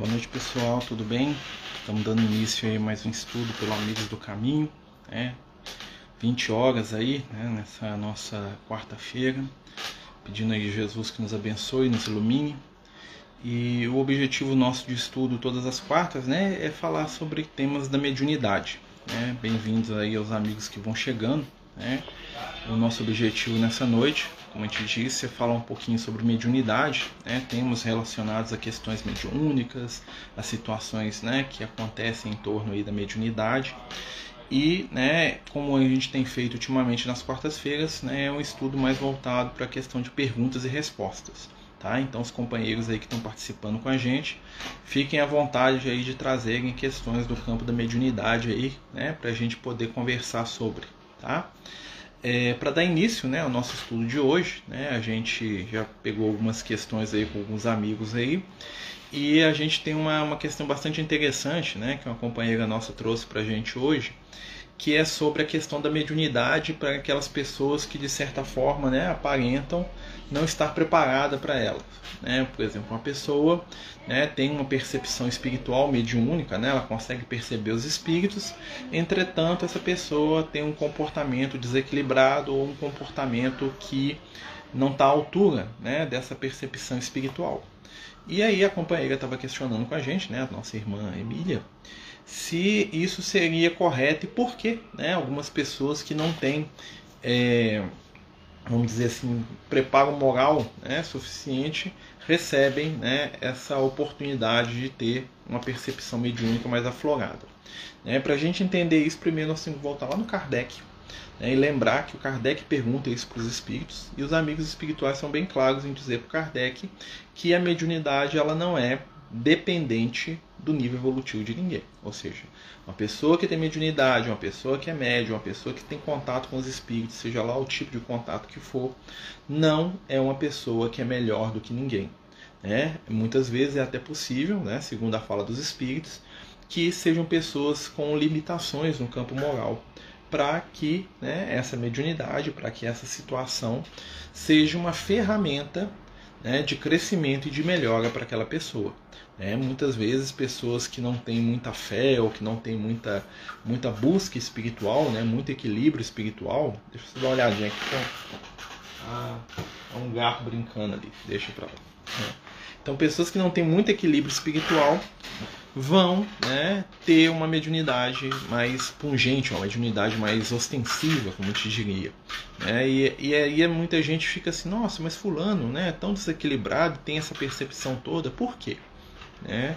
Boa noite pessoal, tudo bem? Estamos dando início aí a mais um estudo pelo Amigos do Caminho, né? 20 horas aí, né? nessa nossa quarta-feira, pedindo aí Jesus que nos abençoe, nos ilumine. E o objetivo nosso de estudo todas as quartas, né, é falar sobre temas da mediunidade. Né? Bem-vindos aí aos amigos que vão chegando, né? O nosso objetivo nessa noite como a gente disse, falar um pouquinho sobre mediunidade, né? temas relacionados a questões mediúnicas, a situações né, que acontecem em torno aí da mediunidade. E, né, como a gente tem feito ultimamente nas quartas-feiras, né, é um estudo mais voltado para a questão de perguntas e respostas. Tá? Então, os companheiros aí que estão participando com a gente, fiquem à vontade aí de trazerem questões do campo da mediunidade aí, né, para a gente poder conversar sobre. Tá? É, para dar início né, ao nosso estudo de hoje, né, a gente já pegou algumas questões aí com alguns amigos aí e a gente tem uma, uma questão bastante interessante né, que uma companheira nossa trouxe para a gente hoje, que é sobre a questão da mediunidade para aquelas pessoas que de certa forma né, aparentam não estar preparada para ela. Né? Por exemplo, uma pessoa né, tem uma percepção espiritual mediúnica, né, ela consegue perceber os espíritos, entretanto, essa pessoa tem um comportamento desequilibrado ou um comportamento que não está à altura né, dessa percepção espiritual. E aí a companheira estava questionando com a gente, né, a nossa irmã Emília, se isso seria correto e por que né, algumas pessoas que não têm. É, vamos dizer assim, preparo moral né, suficiente, recebem né, essa oportunidade de ter uma percepção mediúnica mais aflorada. Né, Para a gente entender isso, primeiro nós temos que voltar lá no Kardec né, e lembrar que o Kardec pergunta isso para os espíritos e os amigos espirituais são bem claros em dizer para o Kardec que a mediunidade ela não é dependente do nível evolutivo de ninguém. Ou seja, uma pessoa que tem mediunidade, uma pessoa que é médium, uma pessoa que tem contato com os espíritos, seja lá o tipo de contato que for, não é uma pessoa que é melhor do que ninguém. Né? Muitas vezes é até possível, né, segundo a fala dos espíritos, que sejam pessoas com limitações no campo moral, para que né, essa mediunidade, para que essa situação seja uma ferramenta né, de crescimento e de melhora para aquela pessoa. É, muitas vezes pessoas que não têm muita fé ou que não têm muita, muita busca espiritual, né, muito equilíbrio espiritual. Deixa eu dar uma olhadinha aqui. Ah, é um gato brincando ali, deixa para lá. Então, pessoas que não têm muito equilíbrio espiritual vão né, ter uma mediunidade mais pungente, uma mediunidade mais ostensiva, como te diria. Né? E, e aí muita gente fica assim, nossa, mas fulano né, é tão desequilibrado, tem essa percepção toda, por quê? Né?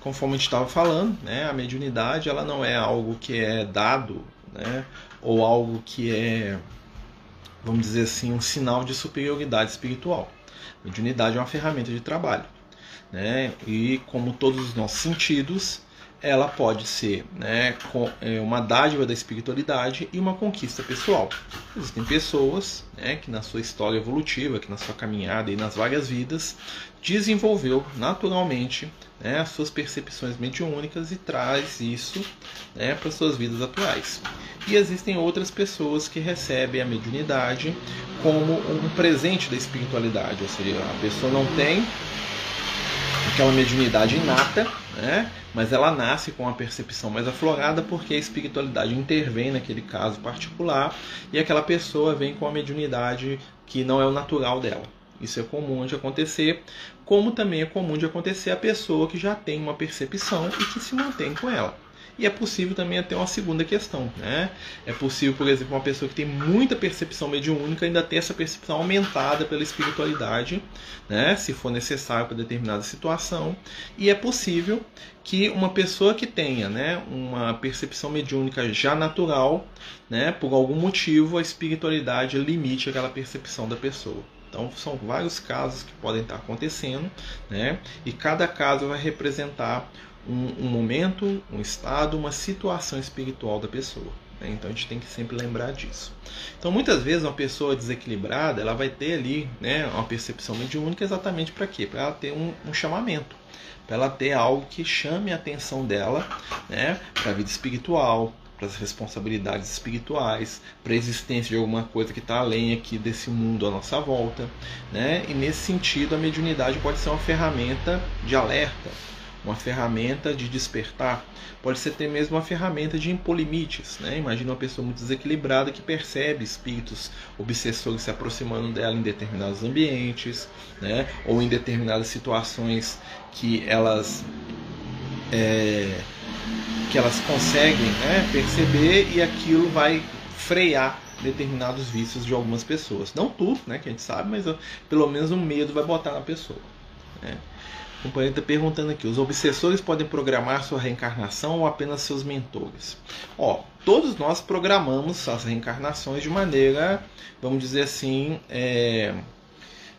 Conforme a gente estava falando, né, a mediunidade ela não é algo que é dado né, ou algo que é, vamos dizer assim, um sinal de superioridade espiritual. Mediunidade é uma ferramenta de trabalho. Né? E como todos os nossos sentidos, ela pode ser né, é, uma dádiva da espiritualidade e uma conquista pessoal. Existem pessoas né, que na sua história evolutiva, que na sua caminhada e nas várias vidas, desenvolveu naturalmente né, as suas percepções mediúnicas e traz isso né, para suas vidas atuais. E existem outras pessoas que recebem a mediunidade como um presente da espiritualidade, ou seja, a pessoa não tem aquela mediunidade inata, né? mas ela nasce com a percepção mais aflorada porque a espiritualidade intervém naquele caso particular e aquela pessoa vem com a mediunidade que não é o natural dela. Isso é comum de acontecer, como também é comum de acontecer a pessoa que já tem uma percepção e que se mantém com ela. E é possível também até uma segunda questão. Né? É possível, por exemplo, uma pessoa que tem muita percepção mediúnica ainda ter essa percepção aumentada pela espiritualidade, né? se for necessário para determinada situação. E é possível que uma pessoa que tenha né, uma percepção mediúnica já natural, né, por algum motivo, a espiritualidade limite aquela percepção da pessoa. Então são vários casos que podem estar acontecendo, né? E cada caso vai representar um, um momento, um estado, uma situação espiritual da pessoa. Né? Então a gente tem que sempre lembrar disso. Então muitas vezes uma pessoa desequilibrada ela vai ter ali né, uma percepção mediúnica exatamente para quê? Para ela ter um, um chamamento, para ela ter algo que chame a atenção dela né, para a vida espiritual, para as responsabilidades espirituais, para a existência de alguma coisa que está além aqui desse mundo à nossa volta, né? E nesse sentido a mediunidade pode ser uma ferramenta de alerta, uma ferramenta de despertar, pode ser até mesmo uma ferramenta de impor limites. Né? Imagina uma pessoa muito desequilibrada que percebe espíritos obsessores se aproximando dela em determinados ambientes, né? ou em determinadas situações que elas. É, que elas conseguem né, perceber e aquilo vai frear determinados vícios de algumas pessoas. Não tudo, né, que a gente sabe, mas pelo menos o medo vai botar na pessoa. Né? O companheiro está perguntando aqui: os obsessores podem programar sua reencarnação ou apenas seus mentores? Ó, todos nós programamos as reencarnações de maneira, vamos dizer assim, é,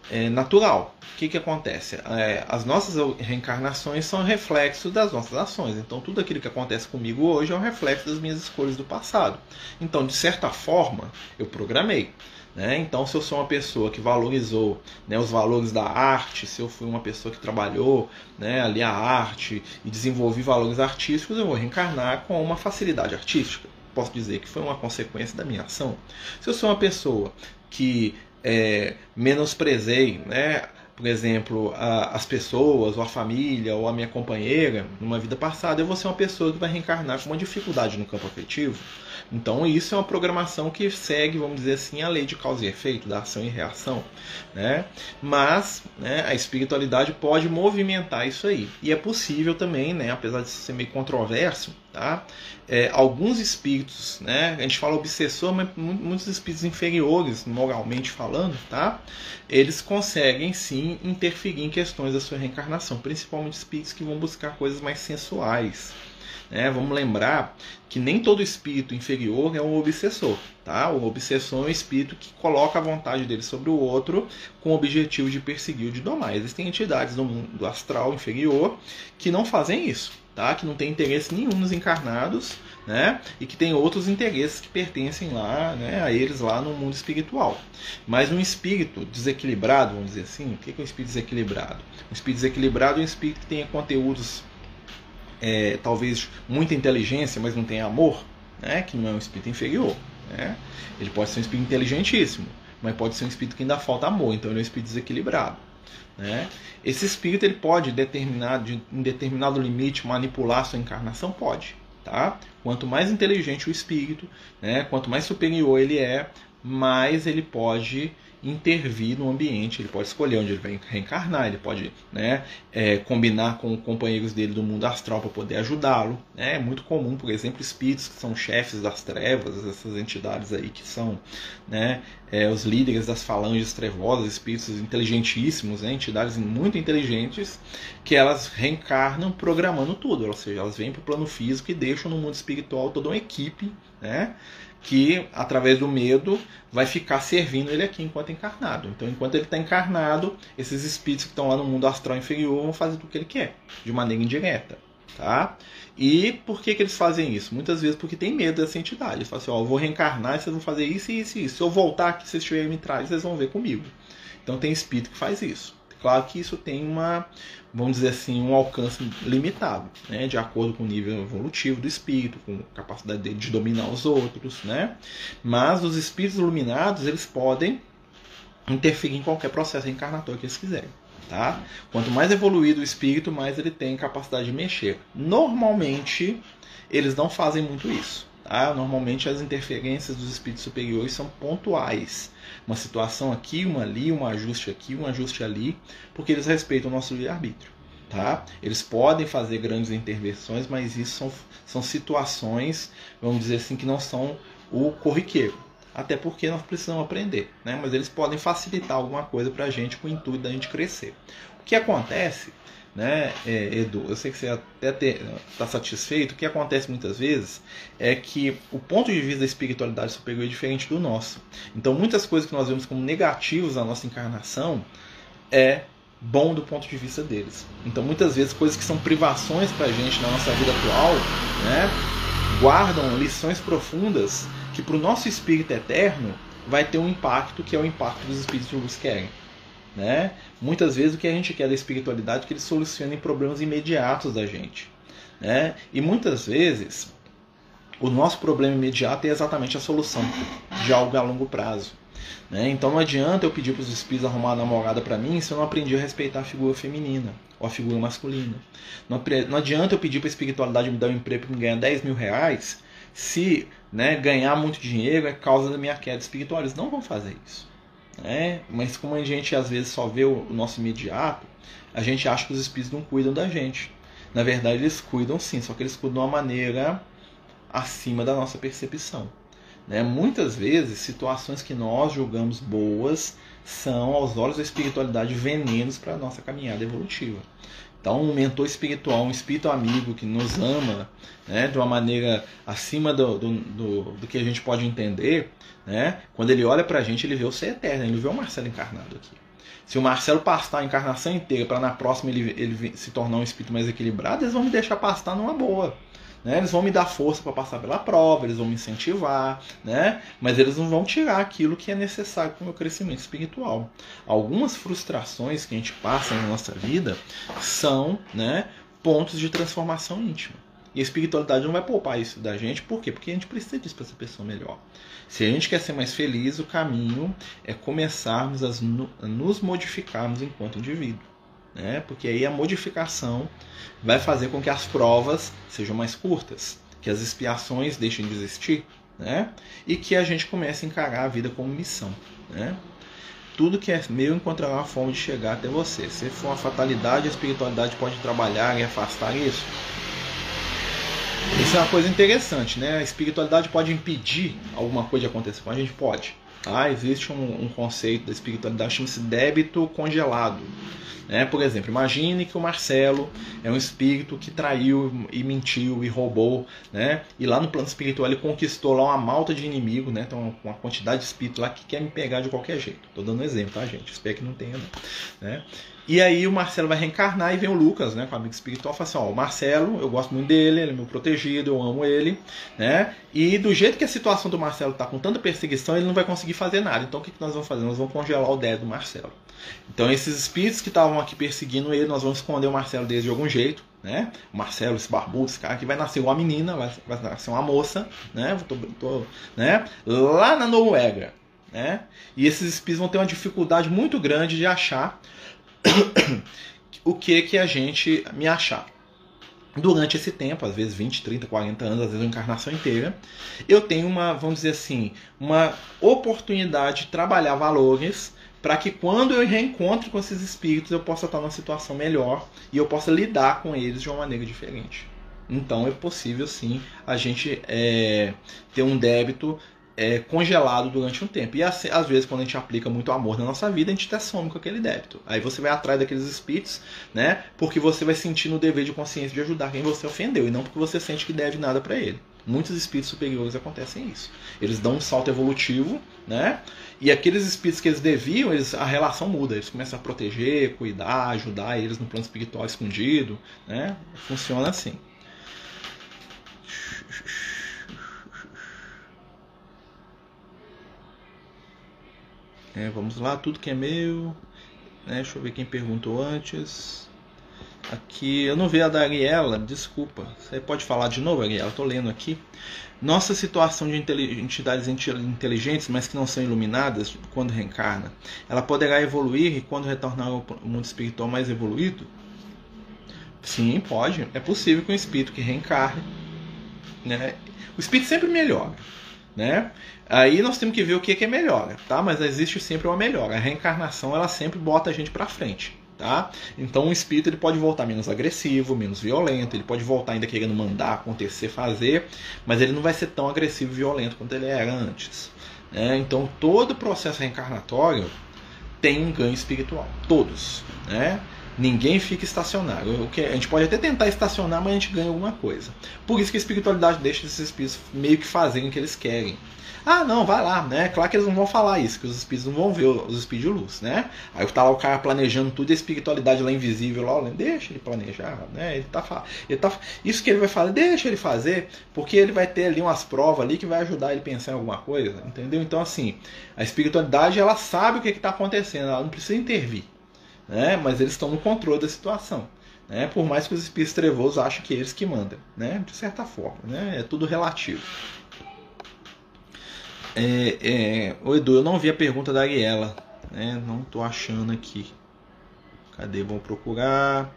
é, natural. O que, que acontece? É, as nossas reencarnações são reflexo das nossas ações. Então, tudo aquilo que acontece comigo hoje é um reflexo das minhas escolhas do passado. Então, de certa forma, eu programei. Né? Então, se eu sou uma pessoa que valorizou né, os valores da arte, se eu fui uma pessoa que trabalhou né, ali a arte e desenvolvi valores artísticos, eu vou reencarnar com uma facilidade artística. Posso dizer que foi uma consequência da minha ação. Se eu sou uma pessoa que é, menosprezei, né? por exemplo, a, as pessoas, ou a família, ou a minha companheira, numa vida passada, eu vou ser uma pessoa que vai reencarnar com uma dificuldade no campo afetivo. Então, isso é uma programação que segue, vamos dizer assim, a lei de causa e efeito, da ação e reação. Né? Mas né, a espiritualidade pode movimentar isso aí. E é possível também, né, apesar de ser meio controverso, Tá? É, alguns espíritos, né? a gente fala obsessor, mas muitos espíritos inferiores, moralmente falando, tá? eles conseguem sim interferir em questões da sua reencarnação, principalmente espíritos que vão buscar coisas mais sensuais. Né? Vamos lembrar que nem todo espírito inferior é um obsessor. Tá? O obsessor é um espírito que coloca a vontade dele sobre o outro com o objetivo de perseguir ou de domar. Existem entidades do mundo astral inferior que não fazem isso tá? que não tem interesse nenhum nos encarnados, né? E que tem outros interesses que pertencem lá, né, a eles lá no mundo espiritual. Mas um espírito desequilibrado, vamos dizer assim, o que é um espírito desequilibrado? Um espírito desequilibrado é um espírito que tenha conteúdos, é, talvez muita inteligência, mas não tem amor, né? Que não é um espírito inferior, né? Ele pode ser um espírito inteligentíssimo, mas pode ser um espírito que ainda falta amor, então ele é um espírito desequilibrado. Né? Esse espírito ele pode determinar, de, em determinado limite, manipular sua encarnação? Pode. Tá? Quanto mais inteligente o espírito, né, quanto mais superior ele é, mais ele pode intervir no ambiente, ele pode escolher onde ele vai reencarnar, ele pode né, é, combinar com companheiros dele do mundo astral para poder ajudá-lo. Né? É muito comum, por exemplo, espíritos que são chefes das trevas, essas entidades aí que são né, é, os líderes das falanges trevosas, espíritos inteligentíssimos, né, entidades muito inteligentes, que elas reencarnam programando tudo, ou seja, elas vêm para o plano físico e deixam no mundo espiritual toda uma equipe né, que, através do medo, vai ficar servindo ele aqui enquanto encarnado. Então, enquanto ele está encarnado, esses espíritos que estão lá no mundo astral inferior vão fazer o que ele quer, de maneira indireta. Tá? E por que, que eles fazem isso? Muitas vezes porque tem medo dessa entidade. Eles falam assim: ó, eu vou reencarnar e vocês vão fazer isso, isso e isso. Se eu voltar aqui, vocês estiverem me trás, vocês vão ver comigo. Então, tem espírito que faz isso. Claro que isso tem uma, vamos dizer assim, um alcance limitado, né? de acordo com o nível evolutivo do espírito, com a capacidade dele de dominar os outros, né? Mas os espíritos iluminados, eles podem interferir em qualquer processo reencarnatório que eles quiserem. Tá? Quanto mais evoluído o espírito, mais ele tem capacidade de mexer. Normalmente, eles não fazem muito isso. Tá? Normalmente as interferências dos espíritos superiores são pontuais. Uma situação aqui, uma ali, um ajuste aqui, um ajuste ali, porque eles respeitam o nosso livre-arbítrio. Tá? Eles podem fazer grandes intervenções, mas isso são, são situações, vamos dizer assim, que não são o corriqueiro. Até porque nós precisamos aprender. Né? Mas eles podem facilitar alguma coisa para a gente com o intuito da gente crescer. O que acontece né, é, Edu? Eu sei que você até está satisfeito. O que acontece muitas vezes é que o ponto de vista da espiritualidade superior é diferente do nosso. Então, muitas coisas que nós vemos como negativos na nossa encarnação é bom do ponto de vista deles. Então, muitas vezes, coisas que são privações para a gente na nossa vida atual, né, guardam lições profundas que para o nosso espírito eterno vai ter um impacto que é o impacto dos espíritos que luz querem. Né? Muitas vezes o que a gente quer da espiritualidade é que eles solucionem problemas imediatos da gente. Né? E muitas vezes o nosso problema imediato é exatamente a solução de algo a longo prazo. Né? Então não adianta eu pedir para os espíritos arrumar uma namorada para mim se eu não aprendi a respeitar a figura feminina ou a figura masculina. Não, adianta eu pedir para a espiritualidade me dar um emprego para me ganhar 10 mil reais se né, ganhar muito dinheiro é causa da minha queda espiritual. Eles não vão fazer isso. Né? Mas como a gente às vezes só vê o nosso imediato, a gente acha que os espíritos não cuidam da gente. Na verdade, eles cuidam sim, só que eles cuidam de uma maneira acima da nossa percepção. Né? Muitas vezes, situações que nós julgamos boas são, aos olhos da espiritualidade, venenos para a nossa caminhada evolutiva. Então, um mentor espiritual, um espírito amigo que nos ama né, de uma maneira acima do, do, do, do que a gente pode entender, né, quando ele olha para a gente, ele vê o ser eterno, ele vê o Marcelo encarnado aqui. Se o Marcelo pastar a encarnação inteira para na próxima ele, ele se tornar um espírito mais equilibrado, eles vão me deixar pastar numa boa. Né? Eles vão me dar força para passar pela prova, eles vão me incentivar, né? mas eles não vão tirar aquilo que é necessário para o meu crescimento espiritual. Algumas frustrações que a gente passa na nossa vida são né, pontos de transformação íntima. E a espiritualidade não vai poupar isso da gente, por quê? Porque a gente precisa disso para ser pessoa melhor. Se a gente quer ser mais feliz, o caminho é começarmos a nos modificarmos enquanto indivíduo né? porque aí a modificação vai fazer com que as provas sejam mais curtas, que as expiações deixem de existir, né? e que a gente comece a encarar a vida como missão. Né? Tudo que é meu encontrará uma forma de chegar até você. Se for uma fatalidade, a espiritualidade pode trabalhar e afastar isso. Isso é uma coisa interessante, né? A espiritualidade pode impedir alguma coisa de acontecer com a gente? Pode. Ah, existe um, um conceito da espiritualidade chama-se débito congelado. Né? Por exemplo, imagine que o Marcelo é um espírito que traiu e mentiu e roubou, né? e lá no plano espiritual ele conquistou lá uma malta de inimigo, né? então uma quantidade de espírito lá que quer me pegar de qualquer jeito. Estou dando um exemplo, tá, gente? Espero que não tenha. Né? E aí o Marcelo vai reencarnar e vem o Lucas, né, com o amigo espiritual, fala assim, ó, o Marcelo, eu gosto muito dele, ele é meu protegido, eu amo ele, né? E do jeito que a situação do Marcelo tá com tanta perseguição, ele não vai conseguir fazer nada. Então o que, que nós vamos fazer? Nós vamos congelar o dedo do Marcelo. Então esses espíritos que estavam aqui perseguindo ele, nós vamos esconder o Marcelo deles de algum jeito, né? O Marcelo, esse barbudo, esse cara que vai nascer uma menina, vai, vai nascer uma moça, né? Tô, tô, né? Lá na Noruega, né? E esses espíritos vão ter uma dificuldade muito grande de achar o que que a gente me achar. Durante esse tempo, às vezes 20, 30, 40 anos, às vezes uma encarnação inteira, eu tenho uma, vamos dizer assim, uma oportunidade de trabalhar valores para que quando eu reencontro com esses espíritos eu possa estar numa situação melhor e eu possa lidar com eles de uma maneira diferente. Então é possível sim a gente é, ter um débito é, congelado durante um tempo. E assim, às vezes, quando a gente aplica muito amor na nossa vida, a gente até some com aquele débito. Aí você vai atrás daqueles espíritos, né? Porque você vai sentir no dever de consciência de ajudar quem você ofendeu, e não porque você sente que deve nada para ele. Muitos espíritos superiores acontecem isso. Eles dão um salto evolutivo, né? E aqueles espíritos que eles deviam, eles, a relação muda. Eles começam a proteger, cuidar, ajudar eles no plano espiritual escondido, né? Funciona assim. É, vamos lá, tudo que é meu. Né, deixa eu ver quem perguntou antes. Aqui, eu não vi a da Ariela, desculpa. Você pode falar de novo, Ariela? Estou lendo aqui. Nossa situação de entidades inteligentes, mas que não são iluminadas quando reencarna, ela poderá evoluir e quando retornar ao mundo espiritual mais evoluído? Sim, pode. É possível que um espírito que reencarne, né? O espírito sempre melhora né? Aí nós temos que ver o que é melhora, tá? Mas existe sempre uma melhora. A reencarnação ela sempre bota a gente para frente, tá? Então o espírito ele pode voltar menos agressivo, menos violento, ele pode voltar ainda querendo mandar acontecer, fazer, mas ele não vai ser tão agressivo e violento quanto ele era antes. Né? Então todo processo reencarnatório tem um ganho espiritual, todos, né? Ninguém fica estacionário. O que a gente pode até tentar estacionar, mas a gente ganha alguma coisa. Por isso que a espiritualidade deixa esses espíritos meio que fazerem o que eles querem. Ah, não, vai lá, né? Claro que eles não vão falar isso, que os espíritos não vão ver os espíritos de luz, né? Aí tá lá o cara planejando tudo a espiritualidade lá invisível lá, deixa ele planejar, né? Ele tá, ele tá isso que ele vai fazer, deixa ele fazer, porque ele vai ter ali umas provas ali que vai ajudar ele a pensar em alguma coisa, entendeu? Então assim, a espiritualidade ela sabe o que está acontecendo, ela não precisa intervir né? mas eles estão no controle da situação. Né? Por mais que os espíritos trevosos achem que é eles que mandam, né? de certa forma, né? é tudo relativo. É, é, o Edu, eu não vi a pergunta da Ariela, né? Não tô achando aqui. Cadê? Vamos procurar.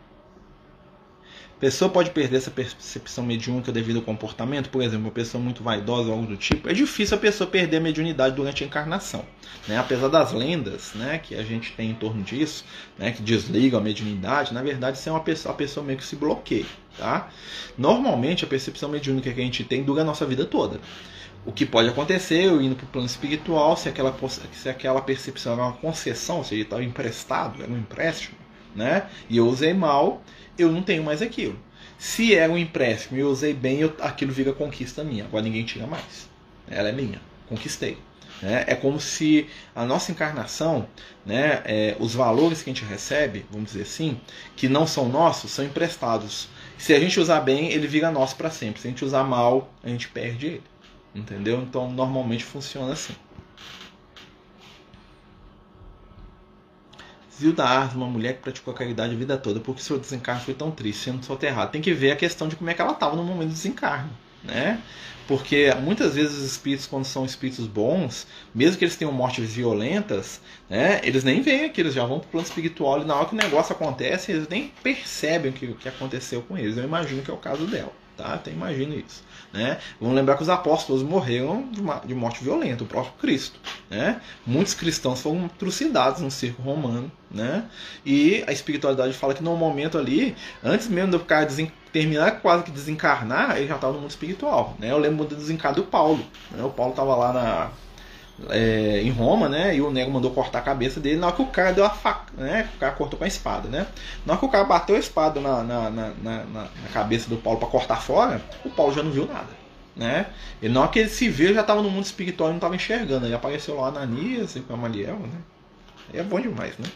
Pessoa pode perder essa percepção mediúnica devido ao comportamento, por exemplo, uma pessoa muito vaidosa ou algo do tipo. É difícil a pessoa perder a mediunidade durante a encarnação. Né? Apesar das lendas né, que a gente tem em torno disso, né, que desligam a mediunidade, na verdade, isso é uma pessoa, a pessoa meio que se bloqueia. Tá? Normalmente, a percepção mediúnica que a gente tem dura a nossa vida toda. O que pode acontecer, eu indo para o plano espiritual, se aquela, se aquela percepção era uma concessão, ou seja, estava emprestado, era um empréstimo, né? e eu usei mal, eu não tenho mais aquilo. Se é um empréstimo e eu usei bem, eu, aquilo vira conquista minha. Agora ninguém tira mais. Ela é minha. Conquistei. Né? É como se a nossa encarnação, né, é, os valores que a gente recebe, vamos dizer assim, que não são nossos, são emprestados. Se a gente usar bem, ele vira nosso para sempre. Se a gente usar mal, a gente perde ele. Entendeu? Então normalmente funciona assim. Zilda Ars, uma mulher que praticou a caridade a vida toda, porque seu desencarne foi tão triste, sendo soterrado. Tem que ver a questão de como é que ela estava no momento do desencarne. Né? Porque muitas vezes os espíritos, quando são espíritos bons, mesmo que eles tenham mortes violentas, né, eles nem veem aquilo, eles já vão para o plano espiritual e na hora que o negócio acontece, eles nem percebem o que, o que aconteceu com eles. Eu imagino que é o caso dela. Tá? Até imagino isso. Né? Vamos lembrar que os apóstolos morreram de, morte violenta, o próprio Cristo. Né? Muitos cristãos foram trucidados no circo romano. Né? E a espiritualidade fala que no momento ali, antes mesmo do cara terminar quase que desencarnar, ele já estava no mundo espiritual. Né? Eu lembro do desencarno do Paulo. Né? O Paulo estava lá na, é, em Roma, né? E o nego mandou cortar a cabeça dele. Na hora que o cara deu a faca, né? O cara cortou com a espada, né? Na hora que o cara bateu a espada na, na, na, na, na cabeça do Paulo para cortar fora, o Paulo já não viu nada, né? E na hora que ele se viu, já estava no mundo espiritual e não estava enxergando. Aí apareceu lá Ananias e Gamaliel, né? É bom demais, né?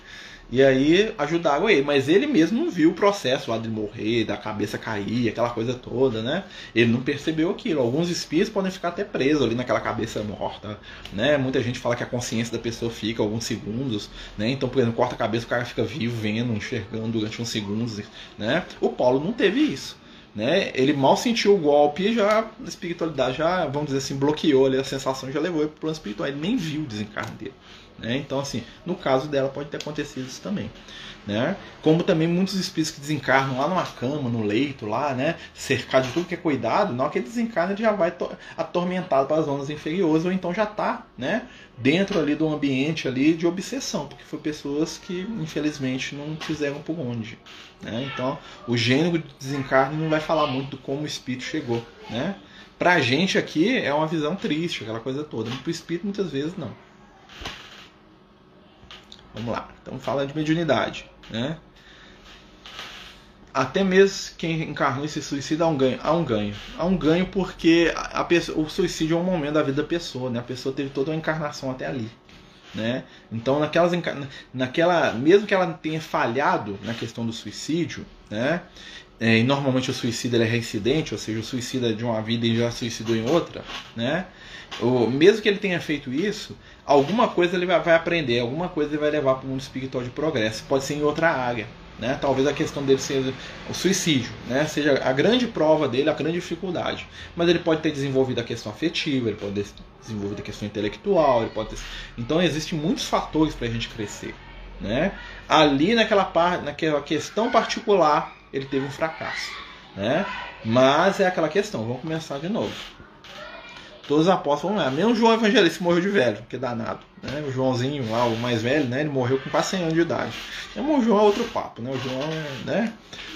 E aí ajudaram ele, mas ele mesmo não viu o processo lá de morrer, da cabeça cair, aquela coisa toda, né? Ele não percebeu aquilo. Alguns espíritos podem ficar até presos ali naquela cabeça morta, né? Muita gente fala que a consciência da pessoa fica alguns segundos, né? Então, por exemplo, corta a cabeça, o cara fica vivo, vendo, enxergando durante uns segundos, né? O Paulo não teve isso. Né? Ele mal sentiu o golpe e já a espiritualidade já, vamos dizer assim, bloqueou ali a sensação e já levou ele para o plano espiritual. Ele nem viu o desencarne dele. Né? Então, assim, no caso dela pode ter acontecido isso também. Né? Como também muitos espíritos que desencarnam lá numa cama, no leito, lá, né? cercado de tudo que é cuidado, na hora que ele desencarna, ele já vai atormentado para as zonas inferiores, ou então já está né? dentro ali do ambiente ali de obsessão, porque foi pessoas que infelizmente não fizeram por onde. Né? Então, o gênero de desencarne não vai falar muito do como o espírito chegou. Né? Para a gente aqui é uma visão triste, aquela coisa toda, para o espírito muitas vezes não. Vamos lá. Então fala de mediunidade, né? Até mesmo quem encarnou e se suicida há um ganho. Há um ganho. Há um ganho porque a pessoa, o suicídio é um momento da vida da pessoa, né? A pessoa teve toda uma encarnação até ali. Né? Então, naquelas, naquela, mesmo que ela tenha falhado na questão do suicídio, né? É, e normalmente o suicídio é reincidente, ou seja, o suicida de uma vida e já suicidou em outra, né? Mesmo que ele tenha feito isso, alguma coisa ele vai, vai aprender, alguma coisa ele vai levar para o mundo espiritual de progresso. Pode ser em outra área. Né? Talvez a questão dele seja o suicídio, né? seja a grande prova dele, a grande dificuldade. Mas ele pode ter desenvolvido a questão afetiva, ele pode ter desenvolvido a questão intelectual, ele pode ter... então existem muitos fatores para a gente crescer. Né? Ali naquela parte, naquela questão particular, ele teve um fracasso. Né? Mas é aquela questão, vamos começar de novo. Todos os apóstolos vão lá. Mesmo João Evangelista morreu de velho, que danado. Né? O Joãozinho lá, o mais velho, né? Ele morreu com quase 100 anos de idade. Então, o João é outro papo, né? O João, né?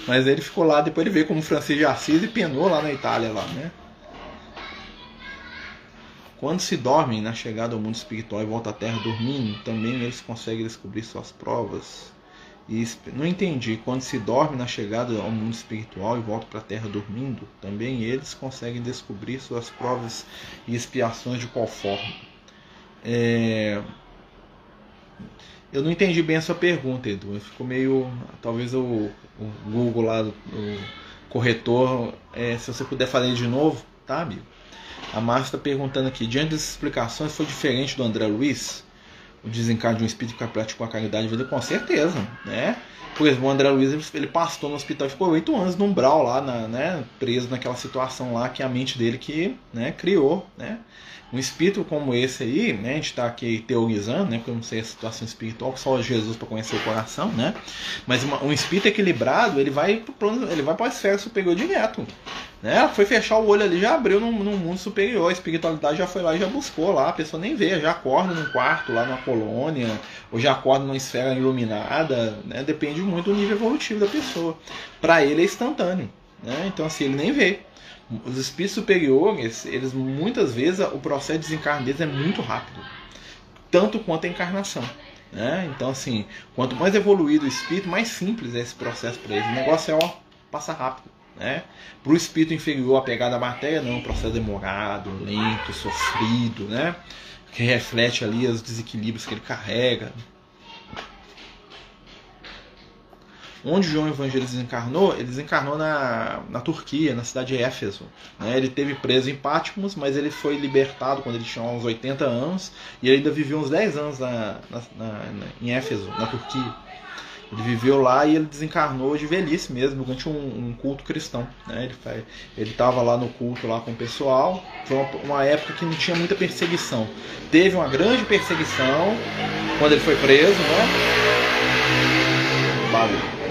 Mas ele ficou lá, depois ele veio como Francisco de Assis e penou lá na Itália, lá, né? Quando se dormem na chegada ao mundo espiritual e volta à Terra dormindo, também eles conseguem descobrir suas provas e não entendi, quando se dorme na chegada ao mundo espiritual e volta para a terra dormindo, também eles conseguem descobrir suas provas e expiações de qual forma. É... Eu não entendi bem sua pergunta, Edu. Ficou meio. Talvez o, o Google lá, o corretor, é, se você puder fazer de novo, tá, amigo? A Márcia está perguntando aqui: diante dessas explicações, foi diferente do André Luiz? O de um espírito que praticou a caridade de vida, com certeza, né? Por exemplo, o André Luiz, ele passou no hospital e ficou oito anos no umbral lá, na, né, preso naquela situação lá que a mente dele que né, criou, né? Um espírito como esse aí, né? A gente está aqui teorizando, né? Porque eu não sei a situação espiritual, só Jesus para conhecer o coração, né? Mas uma, um espírito equilibrado, ele vai pro ele vai para a esfera superior direto. Né? Foi fechar o olho ali, já abriu no, no, mundo superior, a espiritualidade já foi lá e já buscou lá, a pessoa nem vê, já acorda num quarto lá numa colônia, ou já acorda numa esfera iluminada, né? Depende muito do nível evolutivo da pessoa. Para ele é instantâneo, né? Então assim, ele nem vê. Os espíritos superiores, eles muitas vezes o processo de desencarne deles é muito rápido, tanto quanto a encarnação. Né? Então, assim, quanto mais evoluído o espírito, mais simples é esse processo para ele. O negócio é, ó, passa rápido. Né? Para o espírito inferior, a pegada da matéria, não, um processo demorado, lento, sofrido, né? que reflete ali os desequilíbrios que ele carrega, Onde João Evangelista desencarnou? Ele desencarnou na, na Turquia, na cidade de Éfeso. Né? Ele teve preso em Patmos, mas ele foi libertado quando ele tinha uns 80 anos e ele ainda viveu uns 10 anos na, na, na, em Éfeso, na Turquia. Ele viveu lá e ele desencarnou de velhice mesmo, durante um, um culto cristão. Né? Ele estava lá no culto lá com o pessoal. Foi uma, uma, época que não tinha muita perseguição. Teve uma grande perseguição quando ele foi preso, né?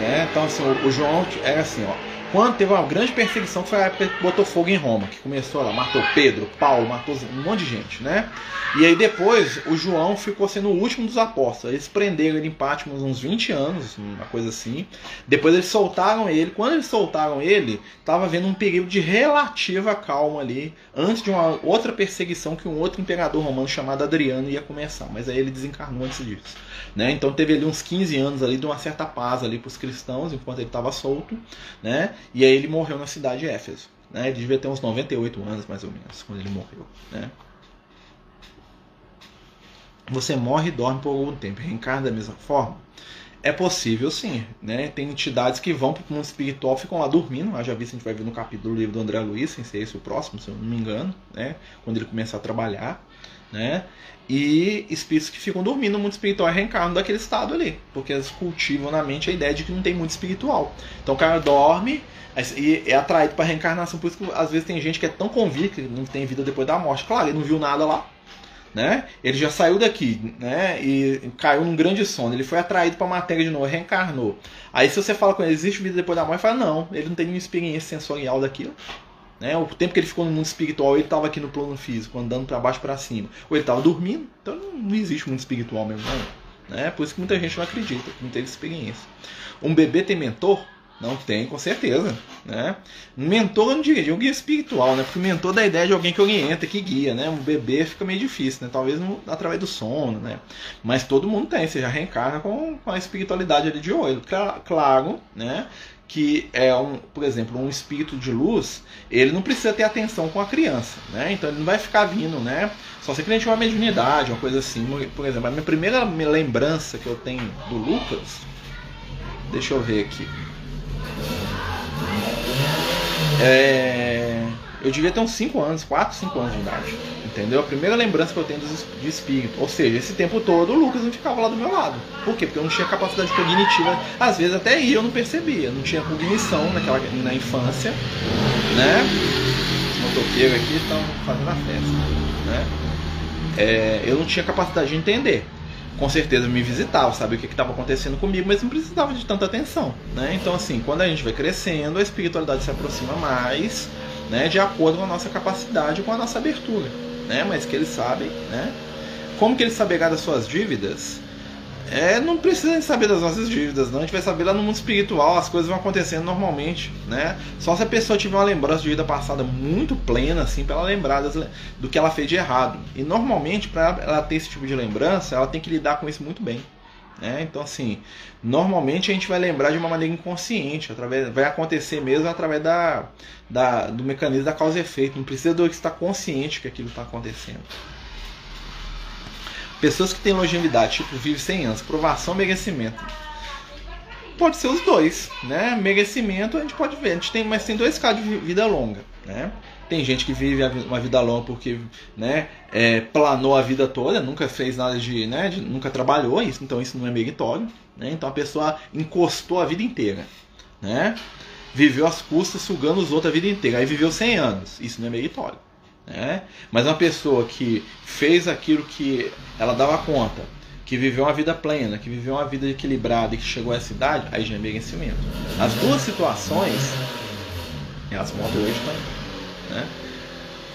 Né? Então, assim, o, o João era assim, ó. Quando teve uma grande perseguição, foi a época que botou fogo em Roma, que começou lá, matou Pedro, Paulo, matou um monte de gente, né? E aí depois o João ficou sendo o último dos apóstolos. Eles prenderam ele em Patmos uns 20 anos, uma coisa assim. Depois eles soltaram ele. Quando eles soltaram ele, estava havendo um período de relativa calma ali, antes de uma outra perseguição que um outro imperador romano chamado Adriano ia começar. Mas aí ele desencarnou antes disso. Né? Então teve ali uns 15 anos ali de uma certa paz ali para os cristãos, enquanto ele estava solto. Né? E aí ele morreu na cidade de Éfeso. Né? Ele devia ter uns 98 anos mais ou menos quando ele morreu. Né? você morre e dorme por algum tempo, reencarna da mesma forma? É possível sim, né? Tem entidades que vão para o mundo espiritual, ficam lá dormindo. Já vi a gente vai ver no capítulo do livro do André Luiz, sem ser esse o próximo, se eu não me engano, né? Quando ele começa a trabalhar, né? E espíritos que ficam dormindo mundo espiritual e reencarnam daquele estado ali, porque eles cultivam na mente a ideia de que não tem mundo espiritual. Então o cara dorme e é atraído para reencarnação, por isso que às vezes tem gente que é tão convicta que não tem vida depois da morte. Claro, ele não viu nada lá, né? Ele já saiu daqui, né? E caiu num grande sono. Ele foi atraído para a matéria de novo, reencarnou. Aí se você fala com ele, existe vida depois da morte, ele fala não, ele não tem nenhuma experiência sensorial daquilo. Né? O tempo que ele ficou no mundo espiritual, ele estava aqui no plano físico, andando para baixo para cima. Ou ele estava dormindo, então não existe mundo espiritual mesmo, não. Né? Por isso que muita gente não acredita, não teve experiência. Um bebê tem mentor? Não tem, com certeza. Né? Mentor eu não diria, um guia espiritual, né? Porque mentor dá a ideia de alguém que orienta, que guia, né? Um bebê fica meio difícil, né? Talvez através do sono, né? Mas todo mundo tem, você já reencarna com, com a espiritualidade ali de olho. Claro, né? Que é um, por exemplo, um espírito de luz, ele não precisa ter atenção com a criança, né? Então ele não vai ficar vindo, né? Só se a tiver uma mediunidade, uma coisa assim. Por exemplo, a minha primeira lembrança que eu tenho do Lucas, deixa eu ver aqui. É, eu devia ter uns 5 anos, 4, 5 anos de idade. Entendeu? A primeira lembrança que eu tenho de espírito. Ou seja, esse tempo todo o Lucas não ficava lá do meu lado. Por quê? Porque eu não tinha capacidade cognitiva. Às vezes até eu não percebia. Não tinha cognição naquela, na infância. Né? Os motoqueiros aqui estão fazendo a festa. Né? É, eu não tinha capacidade de entender com certeza me visitava, sabia o que estava acontecendo comigo, mas não precisava de tanta atenção. Né? Então, assim, quando a gente vai crescendo, a espiritualidade se aproxima mais, né, de acordo com a nossa capacidade, com a nossa abertura. Né? Mas que eles sabem, né? Como que eles saberá das suas dívidas? É, não precisa saber das nossas dívidas, não. A gente vai saber lá no mundo espiritual, as coisas vão acontecendo normalmente, né? Só se a pessoa tiver uma lembrança de vida passada muito plena, assim, para ela lembrar das, do que ela fez de errado. E normalmente, para ela ter esse tipo de lembrança, ela tem que lidar com isso muito bem. Né? Então, assim, normalmente a gente vai lembrar de uma maneira inconsciente, através, vai acontecer mesmo através da, da, do mecanismo da causa e efeito. Não precisa do que estar consciente que aquilo está acontecendo. Pessoas que têm longevidade, tipo, vive 100 anos, provação merecimento. Pode ser os dois, né? Merecimento a gente pode ver, a gente tem, mas tem dois casos de vida longa, né? Tem gente que vive uma vida longa porque né, é, planou a vida toda, nunca fez nada de, né, de, nunca trabalhou, então isso não é meritório. Né? Então a pessoa encostou a vida inteira. Né? Viveu às custas, sugando os outros a vida inteira. Aí viveu 100 anos, isso não é meritório. Né? Mas uma pessoa que fez aquilo que ela dava conta, que viveu uma vida plena, que viveu uma vida equilibrada e que chegou a essa idade, aí já é merecimento. As duas situações, elas mostram hoje também, né?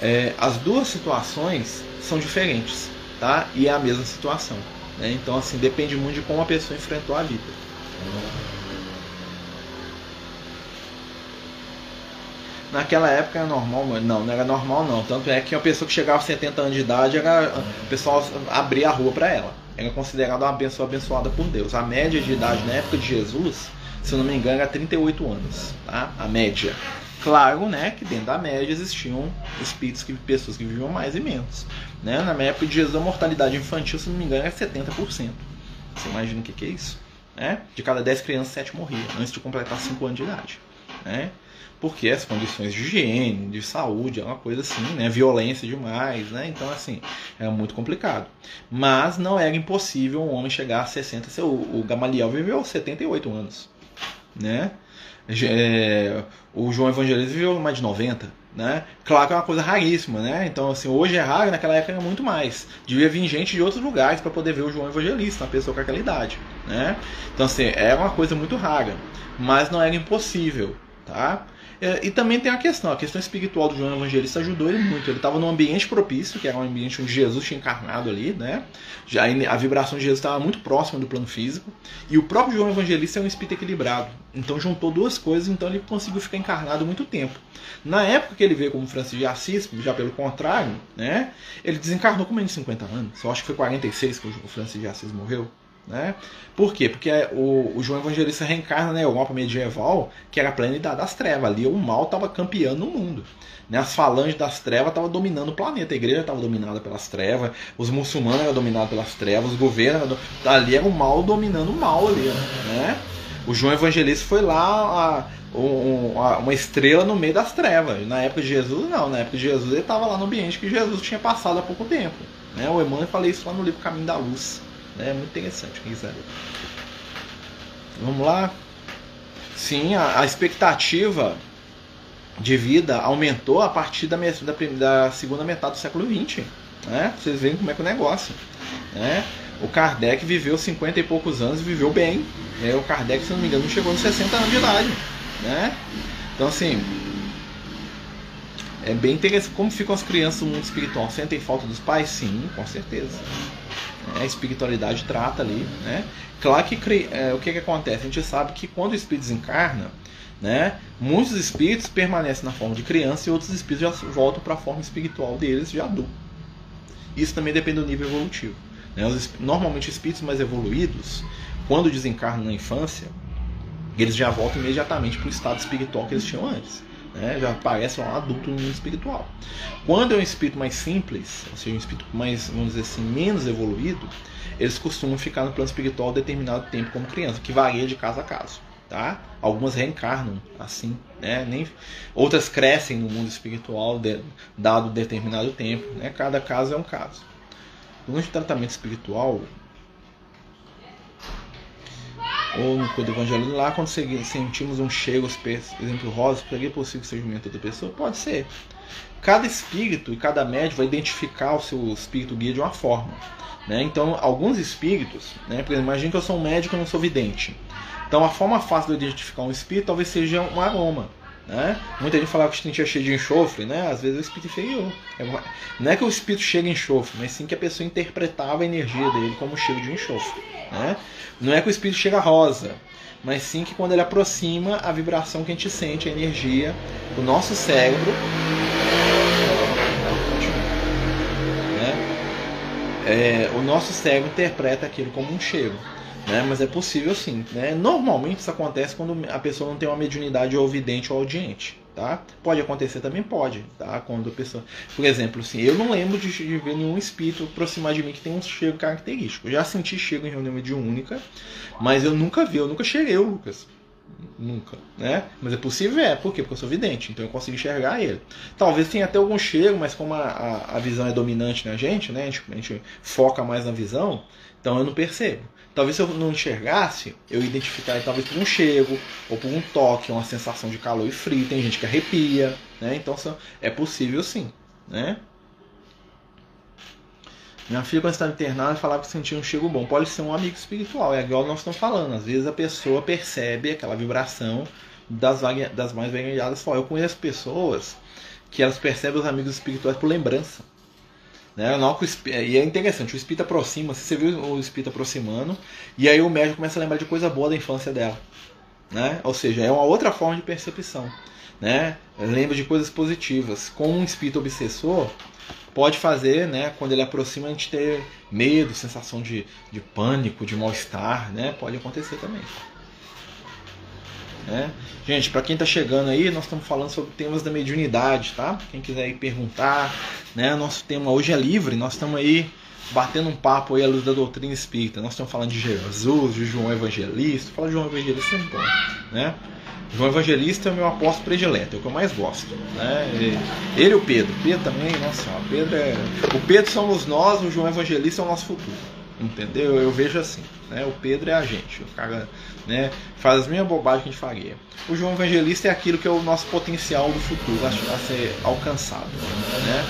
É, as duas situações são diferentes, tá? E é a mesma situação. Né? Então, assim, depende muito de como a pessoa enfrentou a vida. Naquela época era normal, não, não era normal não. Tanto é que uma pessoa que chegava a 70 anos de idade, era, o pessoal abria a rua para ela. Era considerada uma pessoa abençoada por Deus. A média de idade na época de Jesus, se eu não me engano, era 38 anos, tá? A média. Claro, né, que dentro da média existiam espíritos que pessoas que viviam mais e menos. Né? Na época de Jesus, a mortalidade infantil, se não me engano, era 70%. Você imagina o que, que é isso? Né? De cada 10 crianças, 7 morriam antes de completar 5 anos de idade. Né? Porque as condições de higiene, de saúde, é uma coisa assim, né? Violência demais, né? Então, assim, é muito complicado. Mas não era impossível um homem chegar a 60. O Gamaliel viveu 78 anos, né? É, o João Evangelista viveu mais de 90, né? Claro que é uma coisa raríssima, né? Então, assim, hoje é raro, naquela época era muito mais. Devia vir gente de outros lugares para poder ver o João Evangelista, uma pessoa com aquela idade, né? Então, assim, era uma coisa muito rara, mas não era impossível, tá? É, e também tem a questão, a questão espiritual do João Evangelista ajudou ele muito. Ele estava num ambiente propício, que era um ambiente onde Jesus tinha encarnado ali, né? Já a vibração de Jesus estava muito próxima do plano físico. E o próprio João Evangelista é um espírito equilibrado. Então juntou duas coisas, então ele conseguiu ficar encarnado muito tempo. Na época que ele veio como Francisco de Assis, já pelo contrário, né? Ele desencarnou com menos de 50 anos. Eu acho que foi 46 que o Francisco de Assis morreu. Né? Por quê? Porque o, o João Evangelista reencarna na Europa medieval, que era a plenidade das trevas. Ali o mal estava campeando o mundo. Né? As falanges das trevas estavam dominando o planeta. A igreja estava dominada pelas trevas, os muçulmanos eram dominados pelas trevas, os governos. Eram, ali era o mal dominando o mal ali. Né? O João Evangelista foi lá. A, uma estrela no meio das trevas. Na época de Jesus, não. Na época de Jesus, ele estava lá no ambiente que Jesus tinha passado há pouco tempo. Né? O Emmanuel falei isso lá no livro Caminho da Luz. É muito interessante, quem quiser. Vamos lá. Sim, a, a, expectativa de vida aumentou a partir da, da, da segunda metade do século XX. Né? Vocês veem como é que é o negócio. Né? O Kardec viveu 50 e poucos anos e viveu bem. É, o Kardec, se não me engano, chegou nos 60 anos de idade. Né? Então, assim, é bem interessante. Como ficam as crianças no mundo espiritual? Sentem falta dos pais? Sim, com certeza. É, a espiritualidade trata ali, né? Claro que é, o que, que acontece? A gente sabe que quando o espírito desencarna, né, muitos espíritos permanecem na forma de criança e outros espíritos já voltam para a forma espiritual deles de adulto. Isso também depende do nível evolutivo. Né? Os, normalmente, espíritos mais evoluídos, quando desencarnam na infância, eles já voltam imediatamente para o estado espiritual que eles tinham antes né? já aparece um adulto no mundo espiritual. Quando é um espírito mais simples, ou seja, um espírito mais, vamos dizer assim, menos evoluído, eles costumam ficar no plano espiritual determinado tempo como criança, que varia de caso a caso. Tá? Algumas reencarnam assim, né? Nem, outras crescem no mundo espiritual de, dado determinado tempo. Né? Cada caso é um caso. Durante o tratamento espiritual, ou no Código Evangelho lá, quando sentimos um cheiro, exemplo, rosa, seria possível que seja o da pessoa? Pode ser. Cada espírito e cada médium vai identificar o seu espírito guia de uma forma. Né? Então, alguns espíritos, né? por exemplo, imagine que eu sou um médico e não sou vidente. Então, a forma fácil de identificar um espírito talvez seja um aroma. Né? Muita gente falava que o espírito cheio de enxofre, né? às vezes é o espírito inferior. É não é que o espírito chega em enxofre, mas sim que a pessoa interpretava a energia dele como cheio de enxofre. Né? Não é que o espírito chega rosa, mas sim que quando ele aproxima, a vibração que a gente sente, a energia, o nosso cérebro. Né? É, o nosso cérebro interpreta aquilo como um cheiro. Né? Mas é possível sim. Né? Normalmente isso acontece quando a pessoa não tem uma mediunidade ou vidente ou audiente. Tá? Pode acontecer também, pode, tá? Quando a pessoa, por exemplo, assim, eu não lembro de, de ver nenhum espírito aproximar de mim que tem um cheiro característico. Eu já senti cheiro em reunião mediúnica, mas eu nunca vi, eu nunca cheirei o Lucas. Nunca, né? Mas é possível, é. Por quê? Porque eu sou vidente, então eu consigo enxergar ele. Talvez tenha até algum cheiro, mas como a, a, a visão é dominante na gente, né? A gente, a gente foca mais na visão, então eu não percebo. Talvez se eu não enxergasse, eu identificaria talvez por um cheiro, ou por um toque, uma sensação de calor e frio. Tem gente que arrepia, né? Então é possível sim. né? Minha filha, quando estava internada, falava que sentia um cheiro bom. Pode ser um amigo espiritual, é igual nós estamos falando. Às vezes a pessoa percebe aquela vibração das, das mais variadas. Eu conheço pessoas que elas percebem os amigos espirituais por lembrança. Né? E é interessante, o espírito aproxima, você viu o espírito aproximando, e aí o médico começa a lembrar de coisa boa da infância dela. Né? Ou seja, é uma outra forma de percepção. Né? Lembra de coisas positivas. Com um espírito obsessor, pode fazer, né, quando ele aproxima, a gente ter medo, sensação de, de pânico, de mal-estar, né? Pode acontecer também. Né? Gente, para quem está chegando aí, nós estamos falando sobre temas da mediunidade, tá? Quem quiser ir perguntar, né? Nosso tema hoje é livre, nós estamos aí batendo um papo aí à luz da doutrina espírita. Nós estamos falando de Jesus, de João Evangelista. Falar de João Evangelista bom, né? João Evangelista é o meu apóstolo predileto, é o que eu mais gosto. Né? Ele e o Pedro. Pedro também, nossa, o Pedro é. O Pedro somos nós, o João Evangelista é o nosso futuro. Entendeu? Eu vejo assim. Né? O Pedro é a gente. O cara né, faz as mesmas bobagens que a gente faria. O João Evangelista é aquilo que é o nosso potencial do futuro a, ser alcançado. Né?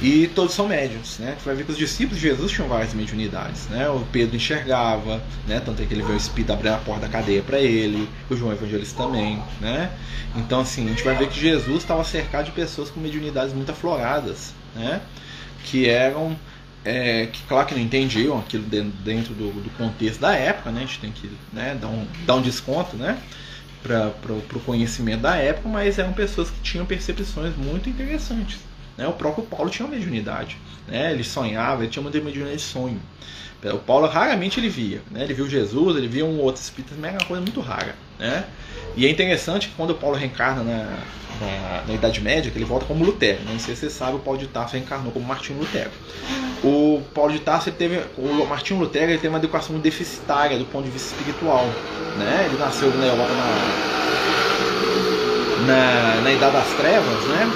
E todos são médiums, né? Você vai ver que os discípulos de Jesus tinham várias mediunidades, né? O Pedro enxergava, né? Tanto é que ele viu o Espírito abrir a porta da cadeia para ele, o João Evangelista também, né? Então, assim, a gente vai ver que Jesus estava cercado de pessoas com mediunidades muito afloradas, né? Que eram, é, que claro que não entendiam aquilo dentro do, do, contexto da época, né? A gente tem que né, dar, um, dar um desconto, né? Para o conhecimento da época, mas eram pessoas que tinham percepções muito interessantes. Né? O próprio Paulo tinha uma mediunidade. Né? Ele sonhava, ele tinha uma mediunidade de sonho. O Paulo raramente ele via. Né? Ele viu Jesus, ele via um outro espírito, mas era uma coisa muito rara. Né? E é interessante que quando o Paulo reencarna na, na, na, Idade Média, que ele volta como Lutero. Não sei se você sabe, o Paulo de Tarso reencarnou como Martinho Lutero. O Paulo de Tarso teve. O Martinho Lutero ele teve uma educação muito deficitária do ponto de vista espiritual. Né? Ele nasceu na Europa na, na, na Idade das Trevas, né?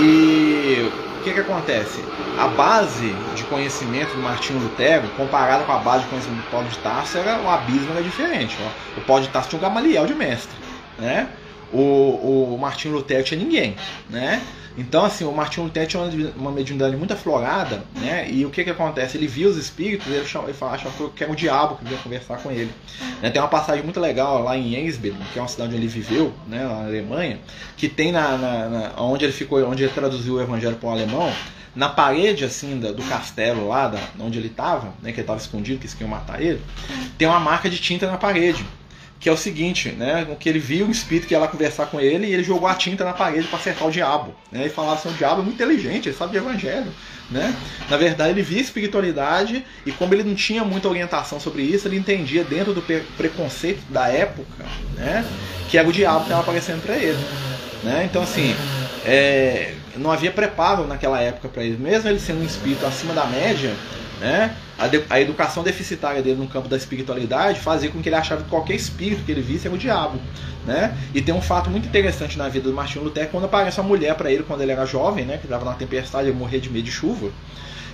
E o que, que acontece? A base de conhecimento do Martinho Lutero, comparada com a base de conhecimento do Paulo de Tarso, era, o abismo era diferente. Ó. O Paulo de Tarso tinha um Gamaliel de mestre. Né? O, o Martinho Lutero tinha ninguém. Né? Então, assim, o Martinho Lutero tinha uma mediunidade muito aflorada, né? E o que que acontece? Ele via os espíritos, ele, achava, ele achava que era o diabo que vinha conversar com ele. Né? Tem uma passagem muito legal lá em Ensberg, que é uma cidade onde ele viveu, né, na Alemanha, que tem na, na, na onde ele ficou, onde ele traduziu o evangelho para o alemão, na parede assim do castelo lá, da, onde ele estava, né, que ele estava escondido, que eles queriam matar ele, tem uma marca de tinta na parede que é o seguinte, né? Que ele viu um espírito que ia lá conversar com ele e ele jogou a tinta na parede para acertar o diabo. Né? E falava assim, o diabo é muito inteligente, ele sabe de evangelho. Né? Na verdade, ele via espiritualidade e como ele não tinha muita orientação sobre isso, ele entendia dentro do preconceito da época, né? Que era o diabo que estava aparecendo para ele. Né? Então, assim, é, não havia preparo naquela época para ele. Mesmo ele sendo um espírito acima da média, né? A, de, a, educação deficitária dele no campo da espiritualidade fazia com que ele achava que qualquer espírito que ele visse era o diabo. Né? E tem um fato muito interessante na vida do Martinho Lutero quando aparece uma mulher para ele quando ele era jovem, né? que estava na tempestade e morrer de medo de chuva.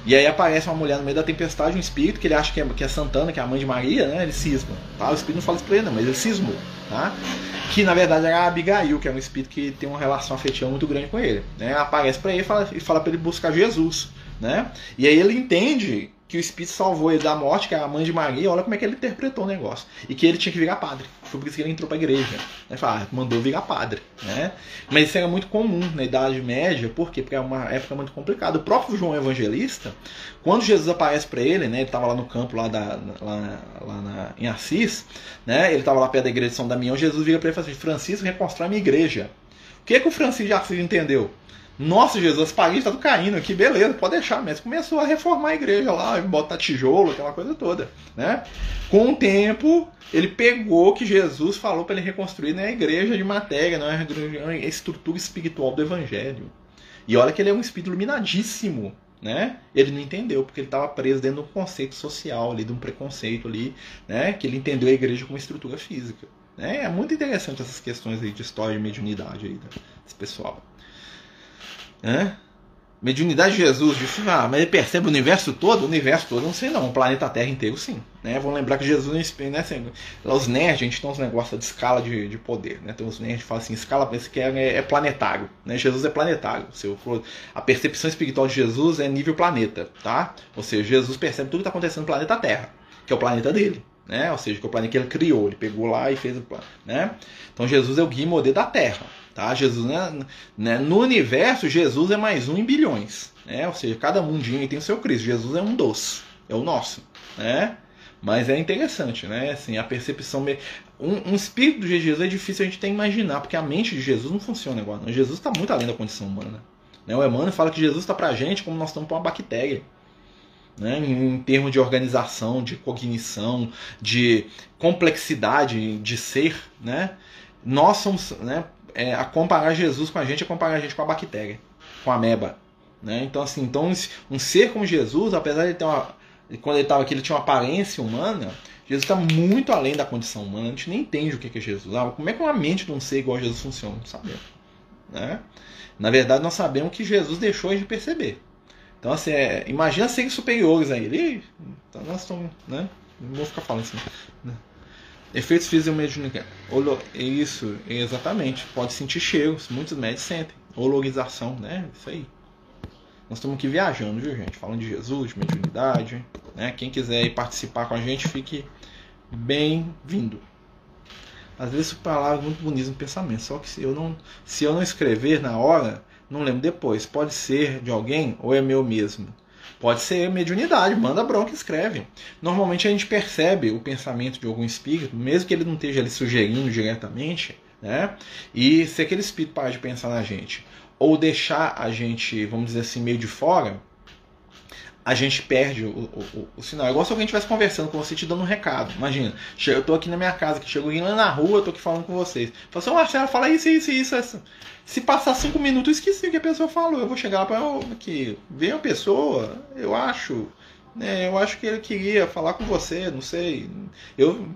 E aí aparece uma mulher no meio da tempestade, um espírito que ele acha que é, que é Santana, que é a mãe de Maria, né? Ele cisma. Tá? O espírito não fala isso pra ele, não, mas ele cismou. Tá? Que na verdade era a Abigail, que é um espírito que tem uma relação afetiva muito grande com ele. Né? Aparece para ele e fala, fala para ele buscar Jesus. Né? E aí ele entende que o Espírito salvou ele da morte, que é a mãe de Maria, olha como é que ele interpretou o negócio. E que ele tinha que virar padre. Foi por isso que ele entrou para a igreja. Né? Fala, ah, mandou virar padre. Né? Mas isso era muito comum na Idade Média, por quê? Porque é uma época muito complicada. O próprio João Evangelista, quando Jesus aparece para ele, né, ele estava lá no campo lá, da, lá, lá na, em Assis, né, ele estava lá perto da igreja de São Damião, Jesus vira para ele e fala assim, Francisco, reconstrói a minha igreja. O que, é que o Francisco de Assis entendeu? Nossa, Jesus, as paredes estão caindo aqui, beleza, pode deixar. Mas começou a reformar a igreja lá, botar tijolo, aquela coisa toda. Né? Com o tempo, ele pegou que Jesus falou para ele reconstruir né, a igreja de matéria, não é a estrutura espiritual do evangelho. E olha que ele é um espírito iluminadíssimo. Né? Ele não entendeu, porque ele estava preso dentro de um conceito social, ali, de um preconceito ali, né? que ele entendeu a igreja como estrutura física. Né? É muito interessante essas questões aí de história de mediunidade aí desse pessoal. Mediunidade de Jesus, disse, ah, mas ele percebe o universo todo? O universo todo, não sei não, o planeta Terra inteiro sim. Né? Vamos lembrar que Jesus, né, assim, os nerds, a gente tem uns negócios de escala de, de poder. Né? Tem uns nerds que falam assim, escala esse que é, é, planetário. Né? Jesus é planetário. A percepção espiritual de Jesus é nível planeta. tá? Ou seja, Jesus percebe tudo que está acontecendo no planeta Terra, que é o planeta dele. Né? Ou seja, que é o planeta que ele criou, ele pegou lá e fez o plano. Né? Então Jesus é o guia modelo da Terra. Tá? Jesus, né, né, no universo, Jesus é mais um em bilhões. Né? Ou seja, cada mundinho tem o seu Cristo. Jesus é um doce, é o nosso. Né? Mas é interessante, né? Assim, a percepção. Um, um espírito de Jesus é difícil a gente ter imaginar, porque a mente de Jesus não funciona igual. Não. Jesus está muito além da condição humana. Né? O Emmanuel fala que Jesus está para a gente como nós estamos para uma bactéria. Né, em termos de organização, de cognição, de complexidade de ser, né, nós somos, né, é, a comparar Jesus com a gente é comparar a gente com a bactéria, com a ameba. Né? Então, assim, então, um ser como Jesus, apesar de ter uma. Quando ele estava aqui, ele tinha uma aparência humana. Jesus está muito além da condição humana. A gente nem entende o que é Jesus. Ah, como é que uma mente de um ser igual a Jesus funciona? Não sabemos. Né? Na verdade, nós sabemos que Jesus deixou de perceber. Então, assim, é, imagina seres superiores a ele. Então, nós estamos. Né? Não vou ficar falando assim. Né? Efeitos fisiomediúnicos. Isso, exatamente. Pode sentir cheiros, muitos médicos sentem. Ologização, né? Isso aí. Nós estamos aqui viajando, viu, gente? Falando de Jesus, de mediunidade. Né? Quem quiser ir participar com a gente, fique bem-vindo. Às vezes palavras muito bonitas no pensamento, só que se eu não, se eu não escrever na hora, não lembro depois. Pode ser de alguém ou é meu mesmo. Pode ser mediunidade, manda bronca escreve. Normalmente a gente percebe o pensamento de algum espírito, mesmo que ele não esteja ali sugerindo diretamente, né? E se aquele espírito parar de pensar na gente, ou deixar a gente, vamos dizer assim, meio de fora, a gente perde o, o, o, sinal. É igual se alguém estivesse conversando com você te dando um recado. Imagina, eu tô aqui na minha casa, que chego lá na rua, eu tô aqui falando com vocês. Fala assim, Marcelo, fala isso, isso, isso, isso. Se passar cinco minutos, eu esqueci o que a pessoa falou. Eu vou chegar lá para que vem a pessoa, eu acho. Né, eu acho que ele queria falar com você, não sei. Eu,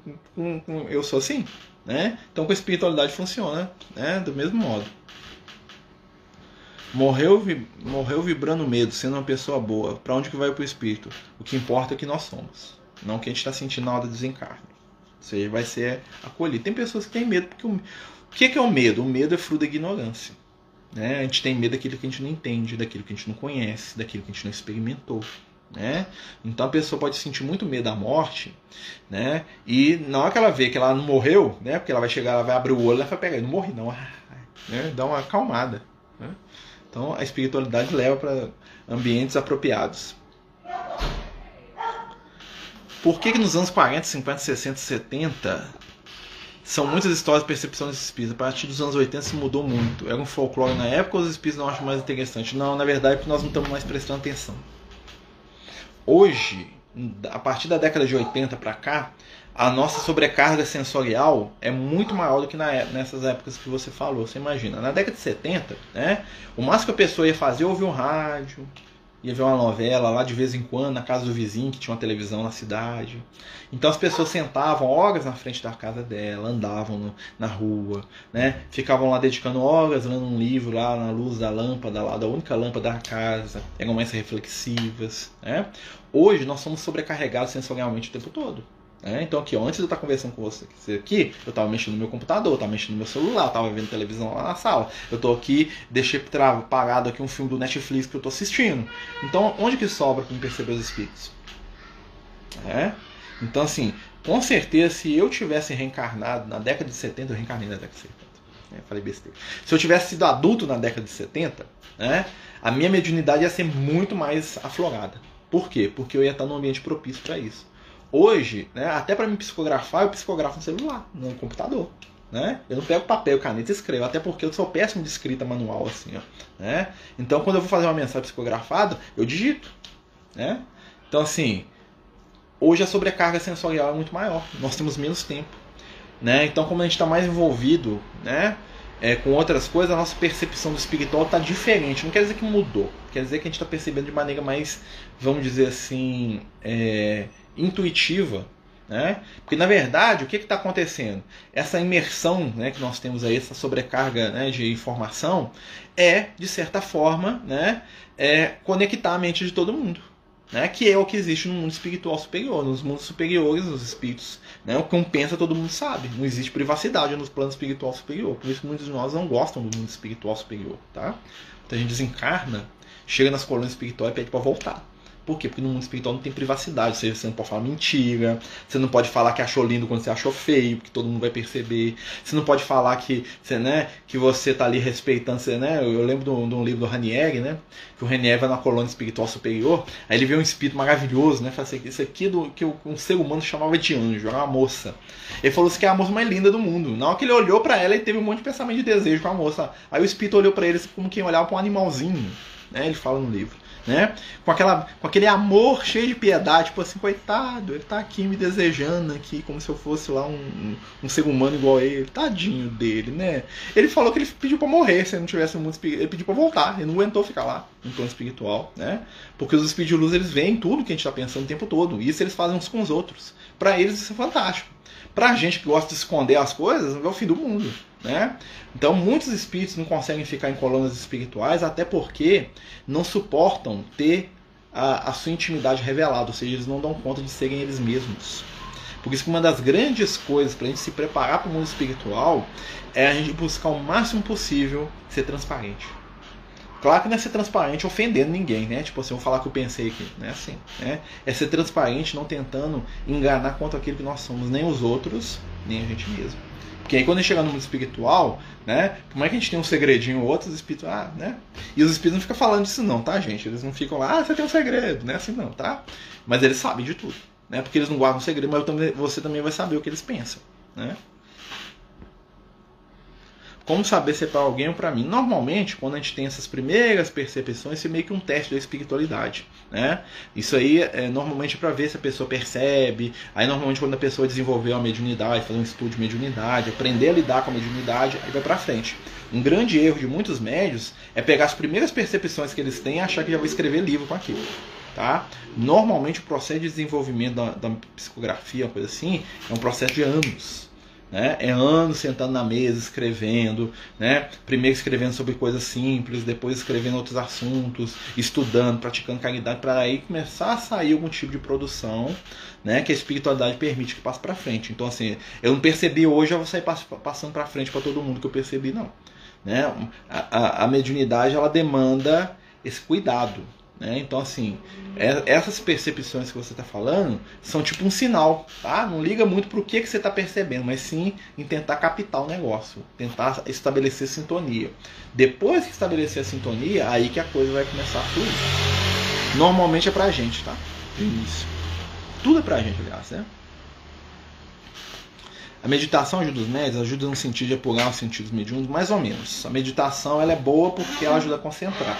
eu sou assim, né? Então com espiritualidade funciona, né? Do mesmo modo. Morreu, morreu vibrando medo, sendo uma pessoa boa. Para onde que vai o espírito? O que importa é que nós somos, não que a gente está sentindo na hora do desencarne. Ou seja, vai ser acolhido. Tem pessoas que têm medo, porque o, o que, que é o medo? O medo é fruto da ignorância. Né? A gente tem medo daquilo que a gente não entende, daquilo que a gente não conhece, daquilo que a gente não experimentou. Né? Então a pessoa pode sentir muito medo da morte, né? E na hora que ela vê que ela não morreu, né? Porque ela vai chegar, ela vai abrir o olho, ela vai pegar, não morri não, né? Dá uma acalmada. Então a espiritualidade leva para ambientes apropriados. Por que, que nos anos 40, 50, 60, 70 são muitas histórias de percepção desses espíritos? A partir dos anos 80 se mudou muito. Era um folclore na época ou os espíritos não acham mais interessante? Não, na verdade, é porque nós não estamos mais prestando atenção. Hoje, a partir da década de 80 para cá, a nossa sobrecarga sensorial é muito maior do que na, é, nessas épocas que você falou. Você imagina, na década de 70, né, o máximo que a pessoa ia fazer é ouvir um rádio, ia ver uma novela lá de vez em quando na casa do vizinho que tinha uma televisão na cidade. Então as pessoas sentavam horas na frente da casa dela, andavam no, na rua, né? Ficavam lá dedicando horas lendo um livro lá na luz da lâmpada, lá da única lâmpada da casa, eram mais reflexivas, né? Hoje nós somos sobrecarregados sensorialmente o tempo todo. É, então aqui, antes de eu estar conversando com você aqui, eu estava mexendo no meu computador, estava mexendo no meu celular, estava vendo televisão lá na sala. Eu estou aqui, deixei parado aqui um filme do Netflix que eu estou assistindo. Então, onde que sobra para me perceber os espíritos? É? Então, assim, com certeza, se eu tivesse reencarnado na década de 70, eu reencarnei na década de 70. É, falei besteira. Se eu tivesse sido adulto na década de 70, né, a minha mediunidade ia ser muito mais aflorada. Por quê? Porque eu ia estar num ambiente propício para isso. Hoje, né, até para me psicografar, eu psicografo no celular, no computador. Né? Eu não pego papel, caneta e escrevo, até porque eu sou péssimo de escrita manual, assim, ó, né? Então, quando eu vou fazer uma mensagem psicografada, eu digito, né? Então, assim, hoje a sobrecarga sensorial é muito maior, nós temos menos tempo, né? Então, como a gente está mais envolvido, né? É, com outras coisas, a nossa percepção do espiritual está diferente. Não quer dizer que mudou, quer dizer que a gente está percebendo de maneira mais, vamos dizer assim, é, intuitiva Né? Porque na verdade, o que está acontecendo? Essa imersão né, que nós temos aí, essa sobrecarga né, de informação, é, de certa forma, né, é conectar a mente de todo mundo. Né, que é o que existe no mundo espiritual superior. Nos mundos superiores, os espíritos, né, o que um pensa todo mundo sabe. Não existe privacidade no plano espiritual superior. Por isso muitos de nós não gostam do mundo espiritual superior. Tá? Então a gente desencarna, chega nas colônias espirituais e pede para voltar. Por quê? Porque no mundo espiritual não tem privacidade, seja, você não pode falar mentira, você não pode falar que achou lindo quando você achou feio, porque todo mundo vai perceber. Você não pode falar que você, né, que você tá ali respeitando, você, né? Eu lembro de um, livro do Ranieri, né? Que o Ranieri vai na colônia espiritual superior, aí ele vê um espírito maravilhoso, né? Fala assim, isso aqui é do que um ser humano chamava de anjo, era uma moça. Ele falou assim que é a moça mais linda do mundo. Na hora que ele olhou para ela, ele teve um monte de pensamento de desejo com a moça. Aí o espírito olhou para ele como quem olhava para um animalzinho, né? Ele fala no livro né? Com, aquela, com aquele amor cheio de piedade, tipo assim, coitado, ele tá aqui me desejando aqui, como se eu fosse lá um, um, um ser humano igual a ele, tadinho dele, né? Ele falou que ele pediu para morrer se ele não tivesse muito ele pediu para voltar, ele não aguentou ficar lá no plano espiritual, né? Porque os espíritos de luz eles veem tudo que a gente está pensando o tempo todo, e isso eles fazem uns com os outros. Para eles isso é fantástico. Pra gente que gosta de esconder as coisas, é o fim do mundo. Né? Então, muitos espíritos não conseguem ficar em colônias espirituais, até porque não suportam ter a, a, sua intimidade revelada, ou seja, eles não dão conta de serem eles mesmos. Por isso que uma das grandes coisas para a gente se preparar para o mundo espiritual é a gente buscar o máximo possível ser transparente. Claro que não é ser transparente ofendendo ninguém, né? Tipo assim, eu vou falar que eu pensei aqui, não é assim, né? É ser transparente, não tentando enganar contra aquilo que nós somos, nem os outros, nem a gente mesmo. Porque aí quando a gente chega no mundo espiritual, né? Como é que a gente tem um segredinho ou outros espíritos, ah, né? E os espíritos não ficam falando disso não, tá, gente? Eles não ficam lá, ah, você tem um segredo, né? Assim não, tá? Mas eles sabem de tudo, né? Porque eles não guardam segredo, mas também, você também vai saber o que eles pensam, né? Como saber se é para alguém ou para mim? Normalmente, quando a gente tem essas primeiras percepções, isso é meio que um teste da espiritualidade. Né? Isso aí é normalmente para ver se a pessoa percebe. Aí, normalmente, quando a pessoa desenvolveu a mediunidade, fazer um estudo de mediunidade, aprender a lidar com a mediunidade, aí vai para frente. Um grande erro de muitos médios é pegar as primeiras percepções que eles têm e achar que já vai escrever livro com aquilo. Tá? Normalmente, o processo de desenvolvimento da, da psicografia, uma coisa assim, é um processo de anos. Né? É anos sentando na mesa, escrevendo, né? primeiro escrevendo sobre coisas simples, depois escrevendo outros assuntos, estudando, praticando caridade, para aí começar a sair algum tipo de produção né? que a espiritualidade permite que passe para frente. Então, assim, eu não percebi hoje, eu vou sair passando para frente para todo mundo que eu percebi, não. Né? A, a, a mediunidade ela demanda esse cuidado, né? Então, assim, é, essas percepções que você está falando são tipo um sinal, tá? Não liga muito para o que, que você está percebendo, mas sim em tentar captar o negócio, tentar estabelecer sintonia. Depois que estabelecer a sintonia, aí que a coisa vai começar a fluir. Normalmente é para a gente, tá? No início. Tudo é para a gente, aliás, né? A meditação ajuda os médios, ajuda no sentido de apurar os sentidos mediúnicos, mais ou menos. A meditação ela é boa porque ela ajuda a concentrar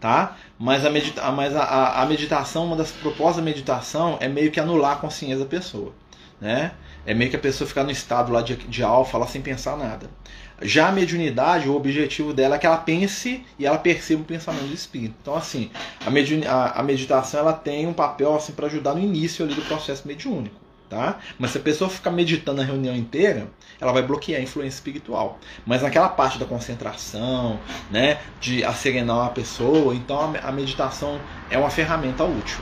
tá? Mas a, medita mas a, a, meditação, uma das propostas da meditação é meio que anular a consciência da pessoa, né? É meio que a pessoa ficar no estado lá de, de alfa, lá sem pensar nada. Já a mediunidade, o objetivo dela é que ela pense e ela perceba o pensamento do espírito. Então, assim, a, a, a meditação ela tem um papel assim para ajudar no início ali do processo mediúnico tá? Mas se a pessoa ficar meditando a reunião inteira, ela vai bloquear a influência espiritual. Mas naquela parte da concentração, né, de asserenar a pessoa, então a meditação é uma ferramenta útil.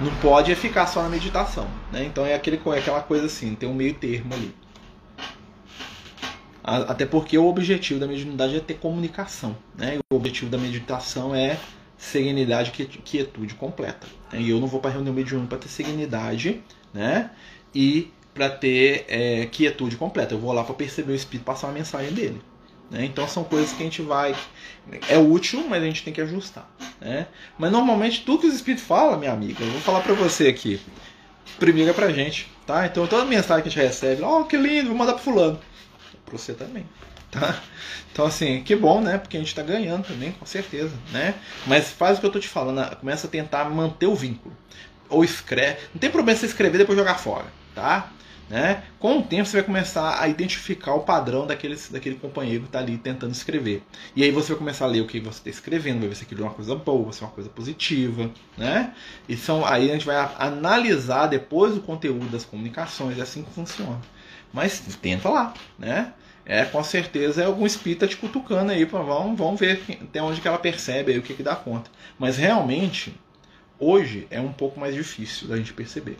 Não pode ficar só na meditação, né? Então é aquele, é aquela coisa assim, tem um meio termo ali. Até porque o objetivo da mediunidade é ter comunicação, né? O objetivo da meditação é serenidade quietude completa. E eu não vou para reunião mediúnica para ter serenidade, né? E para ter é, quietude completa. Eu vou lá para perceber o espírito passar uma mensagem dele. Né? Então são coisas que a gente vai. É útil, mas a gente tem que ajustar. Né? Mas normalmente tudo que os espíritos falam, minha amiga, eu vou falar para você aqui. Primeiro é pra gente. Tá? Então toda mensagem que a gente recebe, oh que lindo, vou mandar pro fulano. Pra você também. Tá? Então assim, que bom, né? Porque a gente está ganhando também, com certeza, né? Mas faz o que eu tô te falando, começa a tentar manter o vínculo. Ou escreve. Não tem problema você escrever e depois jogar fora tá? Né? Com o tempo você vai começar a identificar o padrão daquele, daquele companheiro que está ali tentando escrever. E aí você vai começar a ler o que você está escrevendo, vai ver se aquilo é uma coisa boa, se é uma coisa positiva. Né? E são, aí a gente vai analisar depois o conteúdo das comunicações, é assim que funciona. Mas tenta lá, né? É, com certeza é algum espírita te cutucando aí, vamos, vamos ver até onde que ela percebe aí o que, que dá conta. Mas realmente, hoje é um pouco mais difícil da gente perceber.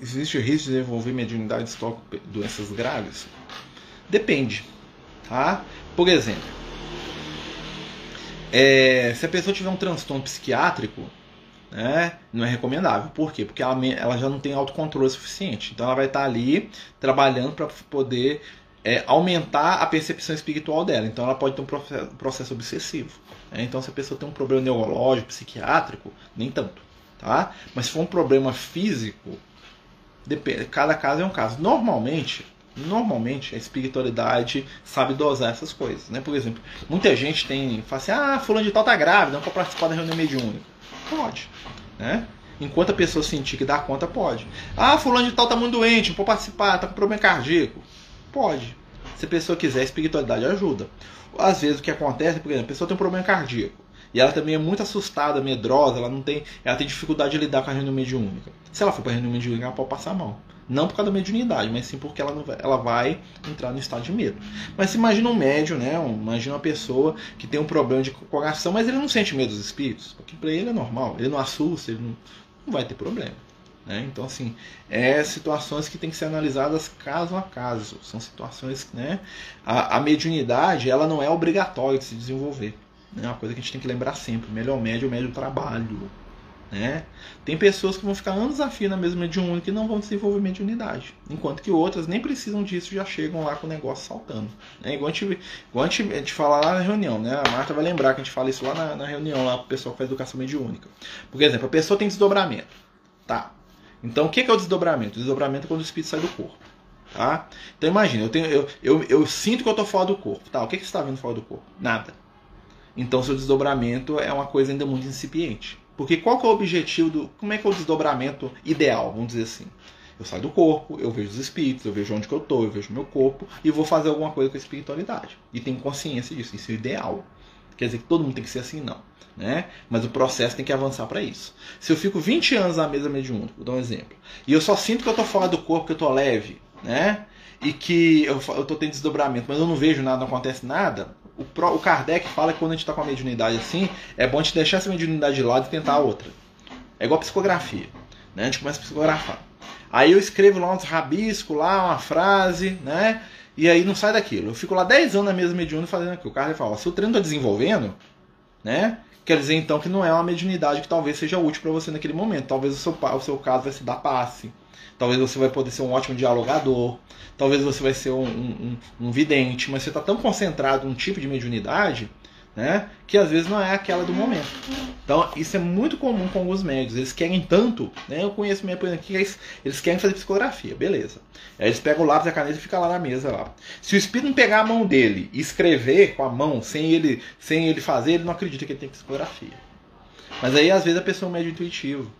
Existe risco de desenvolver mediunidade de doenças graves? Depende. Tá? Por exemplo, é, se a pessoa tiver um transtorno psiquiátrico, né, não é recomendável. Por quê? Porque ela, ela já não tem autocontrole suficiente. Então ela vai estar ali trabalhando para poder é, aumentar a percepção espiritual dela. Então ela pode ter um processo, processo obsessivo. Né? Então se a pessoa tem um problema neurológico, psiquiátrico, nem tanto. Tá? Mas se for um problema físico, Depende, cada caso é um caso. Normalmente, normalmente a espiritualidade sabe dosar essas coisas, né? Por exemplo, muita gente tem, fala assim, ah, fulano de tal tá grávida, não pode participar da reunião mediúnica. Pode, né? Enquanto a pessoa sentir que dá conta, pode. Ah, fulano de tal tá muito doente, não pode participar, tá com problema cardíaco. Pode. Se a pessoa quiser, a espiritualidade ajuda. Às vezes o que acontece, por exemplo, a pessoa tem um problema cardíaco. E ela também é muito assustada, medrosa, ela não tem, ela tem dificuldade de lidar com a reunião mediúnica. Se ela for para a reunião mediúnica, ela pode passar mal. Não por causa da mediunidade, mas sim porque ela, vai, ela vai entrar no estado de medo. Mas se imagina um médium, né? Um, imagina uma pessoa que tem um problema de coração, mas ele não sente medo dos espíritos. Porque para ele é normal, ele não assusta, ele não, não vai ter problema. Né? Então, assim, é situações que tem que ser analisadas caso a caso. São situações, né? A, a mediunidade, ela não é obrigatória de se desenvolver. É uma coisa que a gente tem que lembrar sempre. Melhor médio, médio trabalho. Né? Tem pessoas que vão ficar anos a fio na mesma mediúnica e não vão desenvolver mediunidade. Enquanto que outras nem precisam disso, já chegam lá com o negócio saltando. Né? Igual, a gente, igual a gente, a gente fala lá na reunião, né? A Marta vai lembrar que a gente fala isso lá na, na reunião, lá pro pessoal que faz educação mediúnica. Por exemplo, a pessoa tem desdobramento. Tá. Então o que é o desdobramento? O desdobramento é quando o espírito sai do corpo. Tá? Então imagina, eu, tenho, eu, eu, eu sinto que eu estou fora do corpo. Tá, o que, que você está vendo fora do corpo? Nada. Então seu desdobramento é uma coisa ainda muito incipiente. Porque qual que é o objetivo do. Como é que é o desdobramento ideal, vamos dizer assim? Eu saio do corpo, eu vejo os espíritos, eu vejo onde que eu estou, eu vejo meu corpo e vou fazer alguma coisa com a espiritualidade. E tenho consciência disso, isso é o ideal. Quer dizer que todo mundo tem que ser assim, não. Né? Mas o processo tem que avançar para isso. Se eu fico 20 anos na mesa mediúnica, vou dar um exemplo, e eu só sinto que eu estou fora do corpo, que eu estou leve, né? e que eu, estou tendo desdobramento, mas eu não vejo nada, não acontece nada, o, Pro, o Kardec fala que quando a gente está com a mediunidade assim, é bom a gente deixar essa mediunidade de lado e tentar outra. É igual a psicografia. Né? A gente começa a psicografar. Aí eu escrevo lá uns rabiscos, lá uma frase, né? E aí não sai daquilo. Eu fico lá 10 anos na mesma mediúnica fazendo aquilo. O cara fala, se o treino está desenvolvendo, né? Quer dizer então que não é uma mediunidade que talvez seja útil para você naquele momento. Talvez o seu, o seu caso vai se dar passe. Talvez você vai poder ser um ótimo dialogador. Talvez você vai ser um, um, um vidente. Mas você está tão concentrado num tipo de mediunidade né? Que às vezes não é aquela do momento. Então, isso é muito comum com alguns médios. Eles querem tanto, né? Eu conheço minha por aqui, eles, eles querem fazer psicografia, beleza. Aí eles pegam o lápis e a caneta e fica lá na mesa lá. Se o espírito não pegar a mão dele e escrever com a mão sem ele, sem ele fazer, ele não acredita que ele tem psicografia. Mas aí às vezes a pessoa é um médio intuitivo.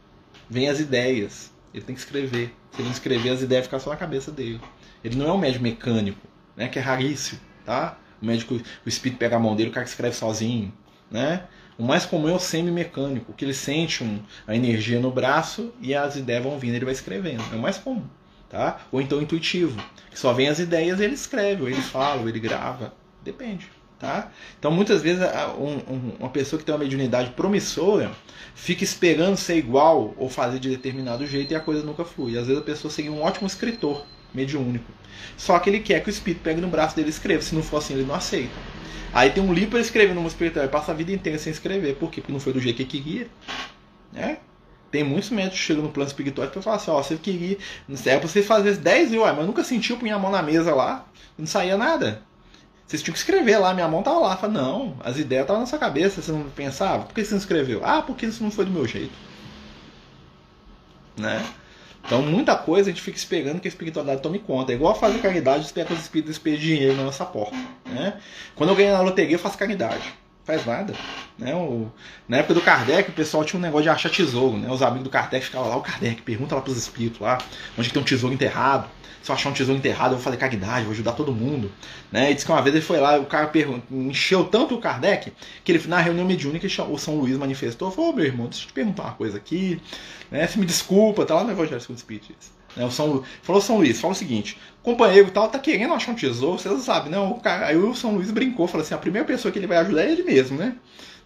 Vem as ideias. Ele tem que escrever. Se ele não escrever, as ideias ficam só na cabeça dele. Ele não é um médio mecânico, né? Que é raríssimo, tá? O médico, o espírito pega a mão dele, o cara escreve sozinho, né? O mais comum é o semi-mecânico, que ele sente um, a energia no braço e as ideias vão vindo, ele vai escrevendo. É o mais comum, tá? Ou então intuitivo, que só vem as ideias, ele escreve, ou ele fala, ou ele grava, depende, tá? Então muitas vezes um, um, uma pessoa que tem uma mediunidade promissora fica esperando ser igual ou fazer de determinado jeito e a coisa nunca flui. Às vezes a pessoa seria um ótimo escritor, mediúnico. Só que ele quer que o espírito pegue no braço dele e escreva. Se não for assim, ele não aceita. Aí tem um livro para escrever no espiritual, ele passa a vida inteira sem escrever. Por quê? Porque não foi do jeito que ele queria. Né? Tem muitos médicos que chegam no plano espiritual e falam assim, ó, você queria. É pra você fazer 10 mil, mas nunca sentiu punha a mão na mesa lá, não saía nada. Vocês tinham que escrever lá, minha mão tava lá. Fala, não, as ideias estavam na sua cabeça, você não pensava? Por que você não escreveu? Ah, porque isso não foi do meu jeito. Né? Então, muita coisa a gente fica esperando que a espiritualidade tome conta. É igual fazer caridade, espera que os espíritos esperem dinheiro na nossa porta. Né? Quando eu ganho na loteria, eu faço caridade. Faz nada. Né? O, na época do Kardec, o pessoal tinha um negócio de achar tesouro. Né? Os amigos do Kardec ficavam lá, o Kardec pergunta lá pros espíritos lá, onde tem um tesouro enterrado. Se eu achar um tesouro enterrado, eu vou fazer caridade, vou ajudar todo mundo. Né? E disse que uma vez ele foi lá, o cara encheu tanto o Kardec, que ele, na reunião mediúnica, o São Luís manifestou, falou, oh, meu irmão, deixa eu te perguntar uma coisa aqui. Né? Você me desculpa, tá lá no Evangelho segundo Espírito. Né? O São, falou São Luís, fala o seguinte, companheiro tal tá querendo achar um tesouro, vocês sabem, né? O cara, aí o São Luís brincou, falou assim, a primeira pessoa que ele vai ajudar é ele mesmo, né?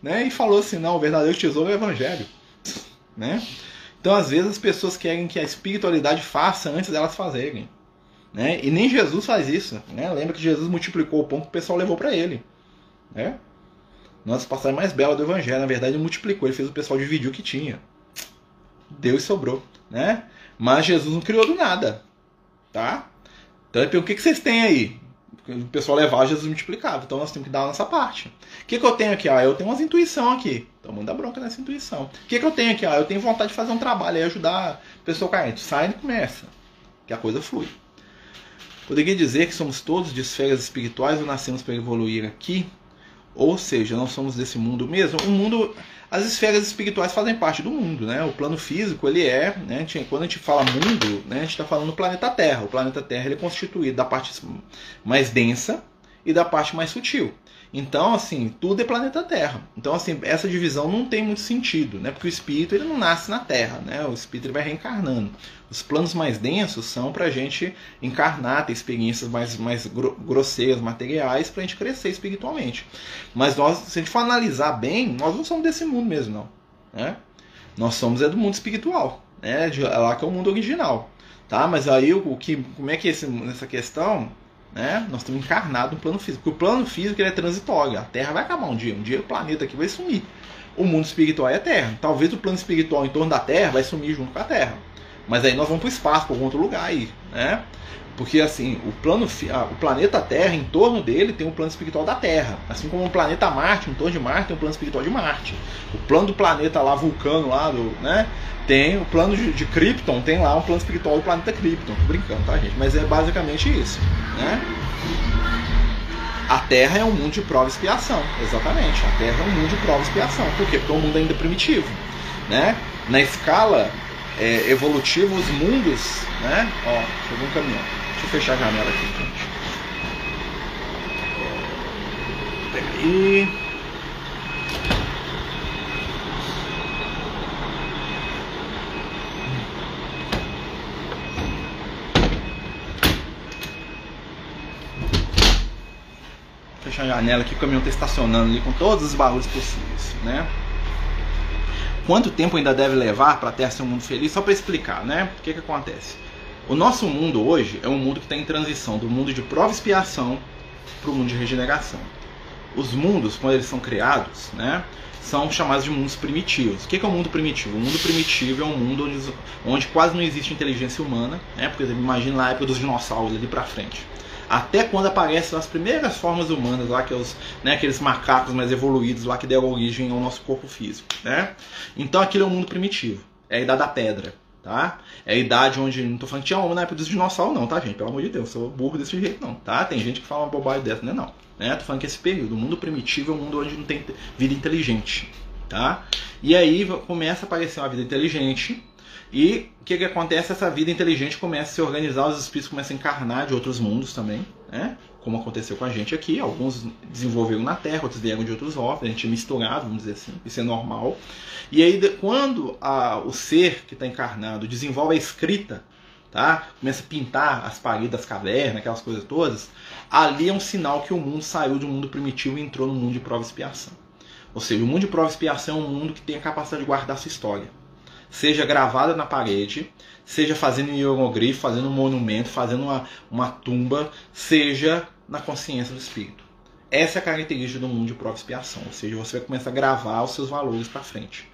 né? E falou assim, não, o verdadeiro tesouro é o evangelho, né? Então, às vezes, as pessoas querem que a espiritualidade faça antes delas fazerem. Né? E nem Jesus faz isso. Né? Lembra que Jesus multiplicou o pão que o pessoal levou para ele. Né? Nossa passagem mais bela do Evangelho, na verdade, ele multiplicou, ele fez o pessoal dividir o que tinha. Deu e sobrou. Né? Mas Jesus não criou do nada. Tá? Então ele pergunta: o que, vocês têm aí? O pessoal levava, Jesus multiplicava. Então nós temos que dar a nossa parte. O que, que eu tenho aqui? Ah, eu tenho umas intuição aqui. Então manda bronca nessa intuição. O que, que eu tenho aqui? Ah, eu tenho vontade de fazer um trabalho e ajudar a pessoa carente. Sai e começa. Que a coisa flui. Poderia dizer que somos todos de esferas espirituais ou nascemos para evoluir aqui? Ou seja, não somos desse mundo mesmo? O mundo as esferas espirituais fazem parte do mundo, né? O plano físico, ele é, né? Quando a gente fala mundo, né? A gente está falando do planeta Terra. O planeta Terra ele é constituído da parte mais densa e da parte mais sutil. Então, assim, tudo é planeta Terra. Então, assim, essa divisão não tem muito sentido, né? Porque o espírito ele não nasce na Terra, né? O espírito ele vai reencarnando. Os planos mais densos são para a gente encarnar, ter experiências mais, mais grosseiras, materiais, para a gente crescer espiritualmente. Mas nós, se a gente for analisar bem, nós não somos desse mundo mesmo, não. Né? Nós somos é do mundo espiritual, né? De, lá que é o mundo original. Tá? Mas aí o, o que, como é que é esse, essa questão né? Nós estamos encarnados no plano físico. Porque o plano físico ele é transitório. A Terra vai acabar um dia. Um dia o planeta aqui vai sumir. O mundo espiritual é a Terra. Talvez o plano espiritual em torno da Terra vai sumir junto com a Terra. Mas aí nós vamos para o espaço, para algum outro lugar aí, né? Porque assim, o plano, o planeta Terra, em torno dele, tem um plano espiritual da Terra. Assim como o planeta Marte, em torno de Marte, tem um plano espiritual de Marte. O plano do planeta lá, Vulcano, lá, do, né? Tem o plano de, de Krypton, tem lá um plano espiritual do planeta Krypton. Tô brincando, tá, gente? Mas é basicamente isso, né? A Terra é um mundo de prova e expiação, exatamente. A Terra é um mundo de prova e expiação. Por quê? Porque é um mundo ainda primitivo, né? Na escala é, evolutiva, os mundos, né? Ó, chegou um caminhão. Deixa eu fechar a janela aqui. Pega aí. fechar a janela aqui, o caminhão está estacionando ali com todos os barulhos possíveis, né? Quanto tempo ainda deve levar para ter ser um mundo feliz? Só para explicar, né? O que, que acontece? O nosso mundo hoje é um mundo que está em transição do mundo de prova e expiação para o mundo de regeneração. Os mundos, quando eles são criados, né, são chamados de mundos primitivos. O que é o mundo primitivo? O mundo primitivo é um mundo onde, onde quase não existe inteligência humana, né, porque imagina na época dos dinossauros ali para frente até quando aparecem as primeiras formas humanas lá, que é os, né, aqueles macacos mais evoluídos lá que deram origem ao nosso corpo físico, né? Então aquilo é um mundo primitivo, é a idade da pedra, tá? É a idade onde, não tô falando que tinha homem na época dos dinossauros não, tá gente? Pelo amor de Deus, eu sou burro desse jeito não, tá? Tem gente que fala uma bobagem dessa, né? Não, né? Tô falando que esse período, o mundo primitivo é um mundo onde não tem vida inteligente, tá? E aí começa a aparecer uma vida inteligente, e o que, que acontece? Essa vida inteligente começa a se organizar, os espíritos começam a encarnar de outros mundos também, né? Como aconteceu com a gente aqui. Alguns desenvolveram na Terra, outros vieram de outros orbes, a gente é misturado, vamos dizer assim, isso é normal. E aí, quando a, o ser que está encarnado desenvolve a escrita, tá? Começa a pintar as paredes das cavernas, aquelas coisas todas, ali é um sinal que o mundo saiu um mundo primitivo e entrou no mundo de prova e expiação. Ou seja, o mundo de prova e expiação é um mundo que tem a capacidade de guardar sua história seja gravada na parede, seja fazendo um hierogrifo, fazendo um monumento, fazendo uma, uma tumba, seja na consciência do espírito. Essa é a característica do mundo de prova expiação, ou seja, você vai começar a gravar os seus valores para frente.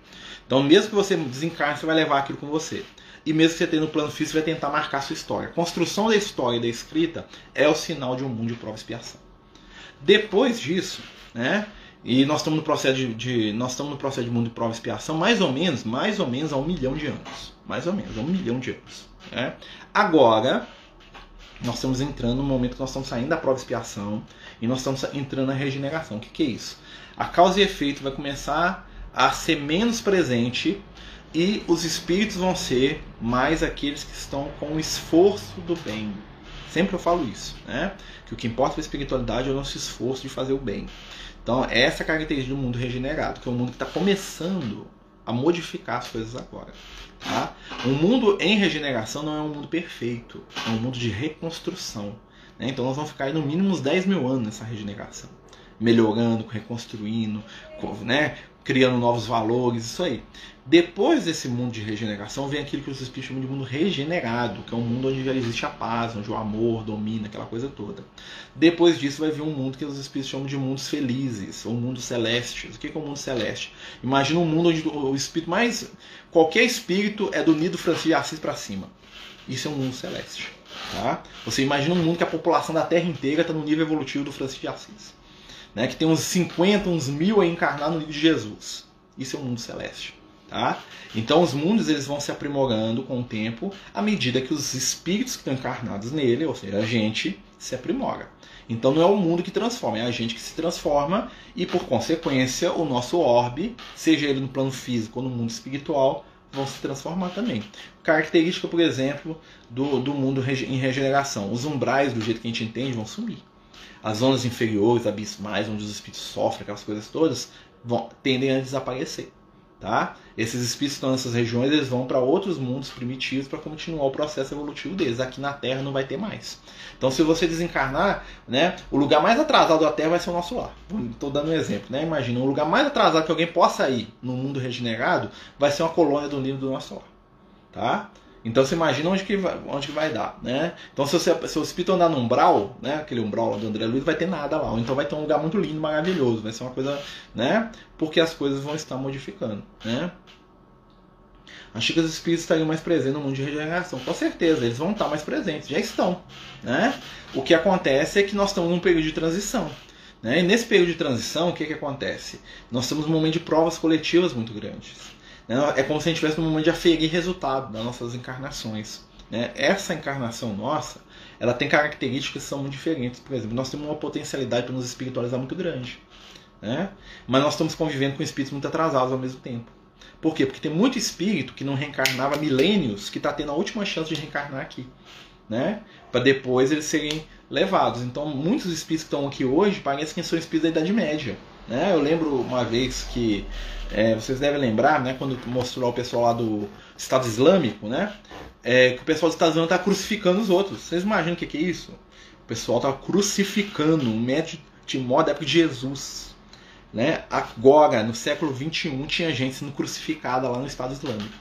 Então, mesmo que você desencarne, você vai levar aquilo com você. E mesmo que você tenha no plano físico, você vai tentar marcar a sua história. A construção da história e da escrita é o sinal de um mundo de prova expiação. Depois disso, né, e nós estamos no processo de, de, nós estamos no processo de mundo de prova e expiação mais ou menos, mais ou menos há um milhão de anos. Mais ou menos, há um milhão de anos. Né? Agora, nós estamos entrando no momento que nós estamos saindo da prova expiação e nós estamos entrando na regeneração. O que, que é isso? A causa e efeito vai começar a ser menos presente e os espíritos vão ser mais aqueles que estão com o esforço do bem. Sempre eu falo isso, né? Que o que importa para a espiritualidade é o nosso esforço de fazer o bem. Então, essa é a característica do mundo regenerado, que é um mundo que está começando a modificar as coisas agora. Tá? Um mundo em regeneração não é um mundo perfeito, é um mundo de reconstrução. Né? Então, nós vamos ficar aí no mínimo uns 10 mil anos nessa regeneração melhorando, reconstruindo, né? criando novos valores, isso aí. Depois desse mundo de regeneração vem aquilo que os espíritos chamam de mundo regenerado, que é um mundo onde já existe a paz, onde o amor domina, aquela coisa toda. Depois disso vai vir um mundo que os espíritos chamam de mundos felizes, ou mundos celestes. O que é o um mundo celeste? Imagina um mundo onde o espírito mais. qualquer espírito é do nido Francisco de Assis para cima. Isso é um mundo celeste. Tá? Você imagina um mundo que a população da Terra inteira está no nível evolutivo do Francisco de Assis né, que tem uns 50, uns mil a encarnar no livro de Jesus. Isso é um mundo celeste. Tá? Então os mundos eles vão se aprimorando com o tempo à medida que os espíritos que estão encarnados nele, ou seja, a gente, se aprimora. Então não é o mundo que transforma, é a gente que se transforma e por consequência o nosso orbe, seja ele no plano físico ou no mundo espiritual, vão se transformar também. Característica, por exemplo, do, do mundo em regeneração. Os umbrais, do jeito que a gente entende, vão sumir as zonas inferiores, abismais, onde os espíritos sofrem, aquelas coisas todas, vão, tendem a desaparecer. Tá? Esses espíritos estão nessas regiões eles vão para outros mundos primitivos para continuar o processo evolutivo deles. Aqui na Terra não vai ter mais. Então, se você desencarnar, né, o lugar mais atrasado da Terra vai ser o nosso lar. Estou dando um exemplo. Né? Imagina, o lugar mais atrasado que alguém possa ir no mundo regenerado vai ser uma colônia do nível do nosso lar. Tá? Então você imagina onde que vai, onde que vai dar, né? Então se, você, se o espírito andar no umbral, né, aquele umbral lá do André Luiz, vai ter nada lá. Ou então vai ter um lugar muito lindo, maravilhoso, vai ser uma coisa, né? Porque as coisas vão estar modificando, né? Que os espíritos estariam mais presentes no mundo de regeneração. Com certeza, eles vão estar mais presentes, já estão, né? O que acontece é que nós estamos num período de transição. Né? E nesse período de transição, o que, que acontece? Nós temos um momento de provas coletivas muito grandes. Né? É como se a gente estivesse no momento de aferir resultado das nossas encarnações. Né? Essa encarnação nossa, ela tem características que são muito diferentes. Por exemplo, nós temos uma potencialidade para nos espiritualizar muito grande. Né? Mas nós estamos convivendo com espíritos muito atrasados ao mesmo tempo. Por quê? Porque tem muito espírito que não reencarnava há milênios que está tendo a última chance de reencarnar aqui. Né? Para depois eles serem levados. Então, muitos espíritos que estão aqui hoje parecem que são espíritos da Idade Média. Né? Eu lembro uma vez que é, vocês devem lembrar, né, quando mostrou o pessoal lá do Estado Islâmico, né, é, que o pessoal do Estado Islâmico está crucificando os outros. Vocês imaginam o que, que é isso? O pessoal está crucificando um médico de moda da época de Jesus. Né? Agora, no século XXI, tinha gente sendo crucificada lá no Estado Islâmico.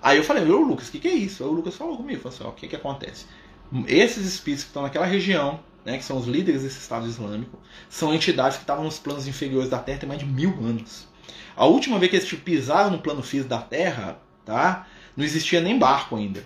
Aí eu falei, ô Lucas, o que, que é isso? Aí o Lucas falou comigo, falou assim, o que, que acontece? Esses espíritos que estão naquela região, né, que são os líderes desse Estado Islâmico, são entidades que estavam nos planos inferiores da Terra tem mais de mil anos. A última vez que eles pisaram no plano físico da Terra, tá, não existia nem barco ainda.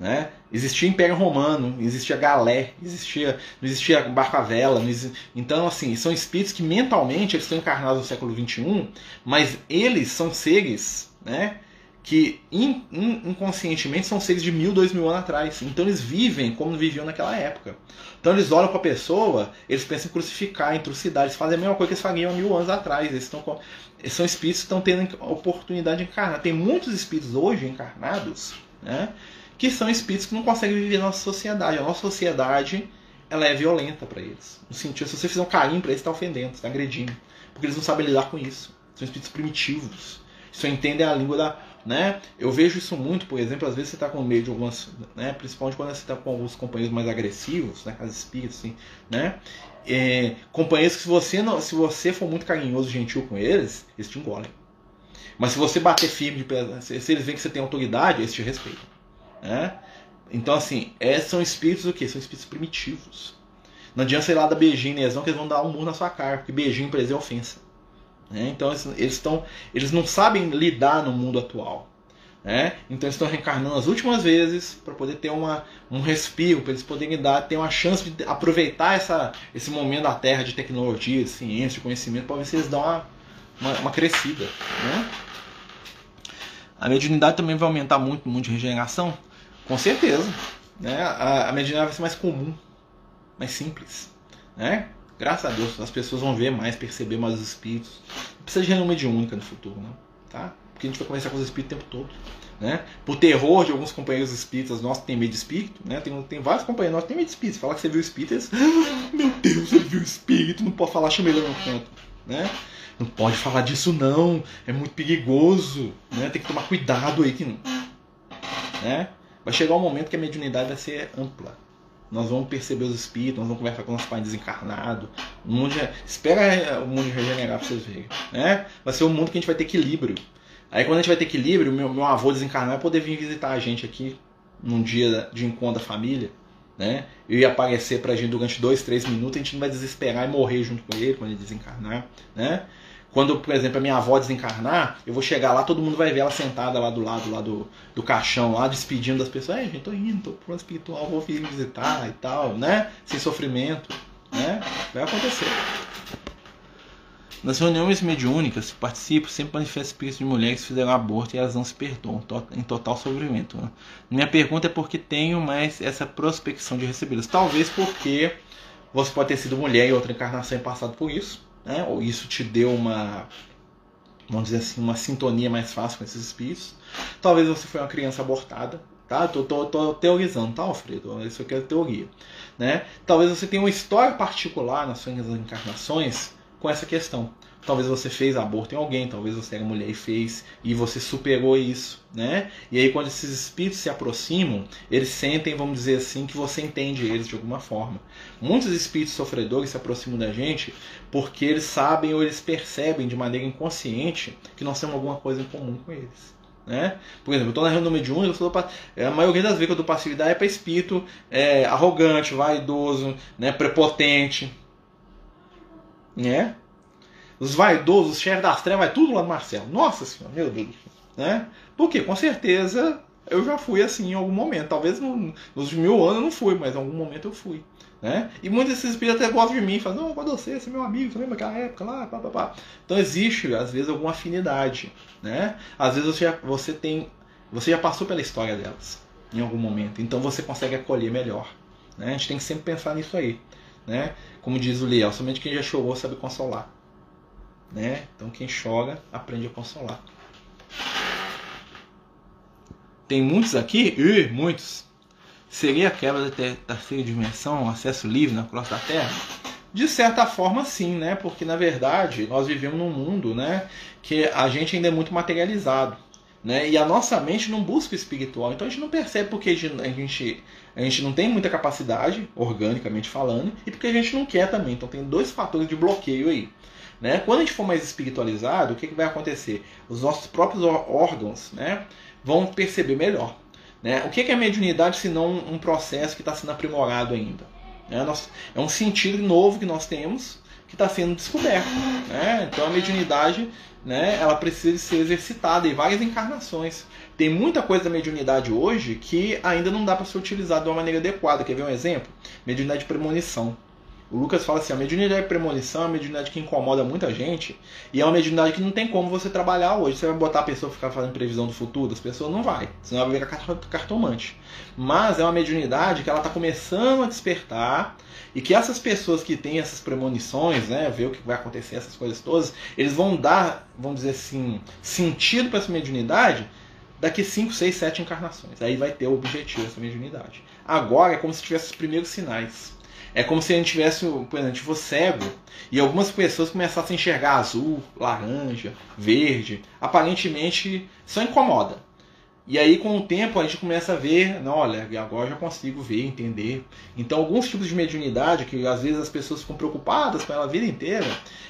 Né? Existia Império Romano, existia Galé, existia, não existia barco à vela. Existia... Então, assim, são espíritos que mentalmente eles estão encarnados no século XXI, mas eles são seres né, que in, in, inconscientemente são seres de mil, dois mil anos atrás. Então eles vivem como viviam naquela época. Então eles olham para a pessoa, eles pensam em crucificar, em trucidar, eles fazem a mesma coisa que eles faziam há mil anos atrás. Eles, estão, são espíritos que estão tendo oportunidade de encarnar. Tem muitos espíritos hoje encarnados, né, que são espíritos que não conseguem viver na nossa sociedade. A nossa sociedade ela é violenta para eles. No sentido, se você fizer um carinho para eles, está ofendendo, está agredindo. Porque eles não sabem lidar com isso. São espíritos primitivos. Só entendem a língua da, né? Eu vejo isso muito, por exemplo, às vezes você está com medo de algumas, né? principalmente quando você está com alguns companheiros mais agressivos, né? as espíritos, assim, né? É, companheiros que se você, não, se você for muito carinhoso e gentil com eles, eles te engolem. Mas se você bater firme, de, se, eles veem que você tem autoridade, eles te respeitam. Né? Então, assim, é, são espíritos o quê? São espíritos primitivos. Não adianta ir lá dar beijinho não, que eles vão dar um murro na sua cara, porque beijinho para eles é ofensa. Né? Então eles, estão, eles não sabem lidar no mundo atual. Né? Então eles estão reencarnando as últimas vezes para poder ter uma, um respiro, para eles poderem dar, ter uma chance de aproveitar essa, esse momento da Terra de tecnologia, ciência, conhecimento, para ver se eles dão uma, uma, uma crescida. Né? A mediunidade também vai aumentar muito no mundo de regeneração? Com certeza. né, a, a mediunidade vai ser mais comum, mais simples. Né? Graças a Deus as pessoas vão ver mais, perceber mais os espíritos. Não precisa de reunião mediúnica no futuro, não. Tá? Porque a gente vai conversar com os espíritos o tempo todo. Né? Por terror de alguns companheiros espíritas nossos que têm medo de espírito, né? Tem, tem vários companheiros nossos que têm medo de espírito. Falar que você viu espírito, eles, ah, meu Deus, você viu espírito, não pode falar, chama ele no canto, né? Não pode falar disso não, é muito perigoso, né? Tem que tomar cuidado aí que não, né? Vai chegar um momento que a mediunidade vai ser ampla. Nós vamos perceber os espíritos, nós vamos conversar com nossos pais desencarnados. O mundo já, espera o mundo regenerar para vocês verem, né? Vai ser um mundo que a gente vai ter equilíbrio. Aí quando a gente vai ter equilíbrio, meu, meu avô desencarnar vai poder vir visitar a gente aqui num dia de encontro da família. Né? Eu ia aparecer pra gente durante dois, três minutos, a gente não vai desesperar e morrer junto com ele quando ele desencarnar. Né? Quando, por exemplo, a minha avó desencarnar, eu vou chegar lá, todo mundo vai ver ela sentada lá do lado lá do, do caixão, lá despedindo das pessoas. É, gente, tô indo, tô pro espiritual, vou vir visitar e tal, né? Sem sofrimento, né? Vai acontecer. Nas reuniões mediúnicas participo, sempre manifesto espíritos de mulheres que fizeram aborto e elas não se perdoam, em total sofrimento. Né? Minha pergunta é por que tenho mais essa prospecção de recebê-las? Talvez porque você pode ter sido mulher em outra encarnação e passado por isso, né? ou isso te deu uma, vamos dizer assim, uma sintonia mais fácil com esses espíritos. Talvez você foi uma criança abortada, tá? Tô, tô, tô teorizando, tá, Alfredo? Isso aqui é teoria, né? Talvez você tenha uma história particular nas suas encarnações com essa questão. Talvez você fez aborto em alguém, talvez você era mulher e fez, e você superou isso, né? E aí quando esses espíritos se aproximam, eles sentem, vamos dizer assim, que você entende eles de alguma forma. Muitos espíritos sofredores se aproximam da gente porque eles sabem ou eles percebem de maneira inconsciente que nós temos alguma coisa em comum com eles. Né? Por exemplo, eu estou na reunião mediúnica, eu sou, é, a maioria das vezes que eu dou passividade é para espírito é, arrogante, vaidoso, né, prepotente, né? Os vaidosos, os chefes das trevas, vai tudo lá no Marcelo. Nossa senhora, meu Deus. Né? Porque com certeza eu já fui assim em algum momento. Talvez no, nos mil anos eu não fui, mas em algum momento eu fui. Né? E muitos desses espíritos até gostam de mim, falam, não, quando você, você é meu amigo, você lembra aquela época lá, pá, pá, pá. Então existe, às vezes, alguma afinidade. Né? Às vezes você, já, você tem. Você já passou pela história delas em algum momento. Então você consegue acolher melhor. Né? A gente tem que sempre pensar nisso aí. Né? Como diz o Liel, somente quem já chorou sabe consolar. Né? Então quem chora aprende a consolar. Tem muitos aqui? Uh, muitos. Seria a quebra da terceira dimensão, acesso livre na crosta da Terra? De certa forma, sim, né? Porque na verdade nós vivemos num mundo, né, que a gente ainda é muito materializado. Né? E a nossa mente não busca o espiritual, então a gente não percebe porque a gente, a gente não tem muita capacidade, organicamente falando, e porque a gente não quer também. Então tem dois fatores de bloqueio aí. Né? Quando a gente for mais espiritualizado, o que, que vai acontecer? Os nossos próprios órgãos né, vão perceber melhor. Né? O que, que é mediunidade se não um processo que está sendo aprimorado ainda? É, é um sentido novo que nós temos que está sendo descoberto. Né? Então a mediunidade né, ela precisa ser exercitada em várias encarnações. Tem muita coisa da mediunidade hoje que ainda não dá para ser utilizada de uma maneira adequada. Quer ver um exemplo? Mediunidade de premonição. O Lucas fala assim: a mediunidade de premonição é uma mediunidade que incomoda muita gente e é uma mediunidade que não tem como você trabalhar hoje. Você vai botar a pessoa ficar fazendo previsão do futuro, as pessoas não vai, senão vai virar cartomante. Mas é uma mediunidade que ela está começando a despertar e que essas pessoas que têm essas premonições, né, ver o que vai acontecer, essas coisas todas, eles vão dar, vamos dizer assim, sentido para essa mediunidade daqui 5, 6, 7 encarnações. Aí vai ter o objetivo dessa mediunidade. Agora é como se tivesse os primeiros sinais. É como se a gente tivesse, por exemplo, fosse cego e algumas pessoas começassem a enxergar azul, laranja, verde. Aparentemente, isso incomoda. E aí, com o tempo, a gente começa a ver, não, olha, agora já consigo ver, entender. Então, alguns tipos de mediunidade, que às vezes as pessoas ficam preocupadas com ela a vida inteira,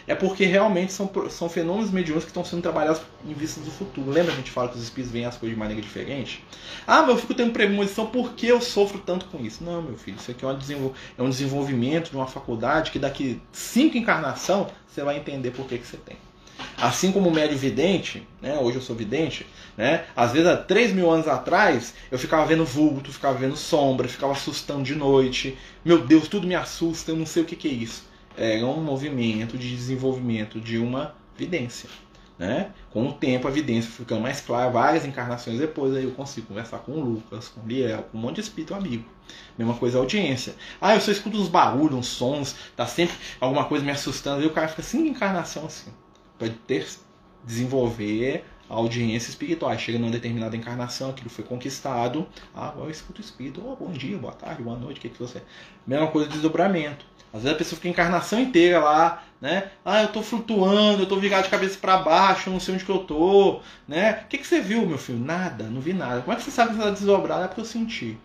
é porque realmente são, são fenômenos mediúnicos que estão sendo trabalhados em vista do futuro. Lembra que a gente fala que os espíritos veem as coisas de maneira diferente? Ah, mas eu fico tendo premonição, por que eu sofro tanto com isso? Não, meu filho, isso aqui é é um desenvolvimento de uma faculdade que daqui cinco encarnação você vai entender por que, que você tem. Assim como o médio vidente, né, hoje eu sou vidente, né, às vezes há 3 mil anos atrás eu ficava vendo vulto, ficava vendo sombra, ficava assustando de noite. Meu Deus, tudo me assusta, eu não sei o que, que é isso. Era um movimento de desenvolvimento de uma vidência. Né? Com o tempo, a evidência ficando mais clara, várias encarnações depois, aí eu consigo conversar com o Lucas, com o Liel, com um monte de espírito amigo. Mesma coisa a audiência. Ah, eu só escuto uns barulhos, uns sons, tá sempre alguma coisa me assustando, aí o cara fica cinco encarnação assim. Ter, desenvolver a audiência espiritual. Chega numa determinada encarnação, aquilo foi conquistado. Ah, eu escuto o espírito. Oh, bom dia, boa tarde, boa noite, o que, que você. Mesma coisa de desdobramento. Às vezes a pessoa fica a encarnação inteira lá, né? Ah, eu tô flutuando, eu tô virado de cabeça para baixo, não sei onde que eu tô, né? O que, que você viu, meu filho? Nada, não vi nada. Como é que você sabe que você tá desdobrado? É porque eu senti.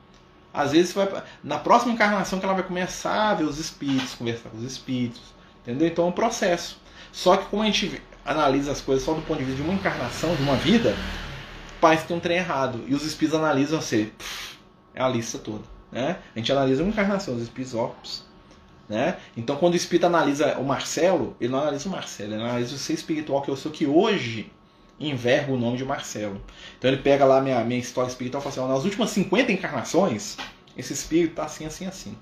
Às vezes vai na próxima encarnação que ela vai começar a ver os espíritos, conversar com os espíritos, entendeu? Então é um processo. Só que como a gente analisa as coisas só do ponto de vista de uma encarnação, de uma vida, parece que tem um trem errado. E os espíritos analisam assim, é a lista toda. Né? A gente analisa uma encarnação, os espíritos, óbvios. Né? Então, quando o espírito analisa o Marcelo, ele não analisa o Marcelo, ele analisa o ser espiritual que eu sou, que hoje enverga o nome de Marcelo. Então, ele pega lá minha, minha história espiritual e fala assim: nas últimas 50 encarnações, esse espírito está assim, assim, assim.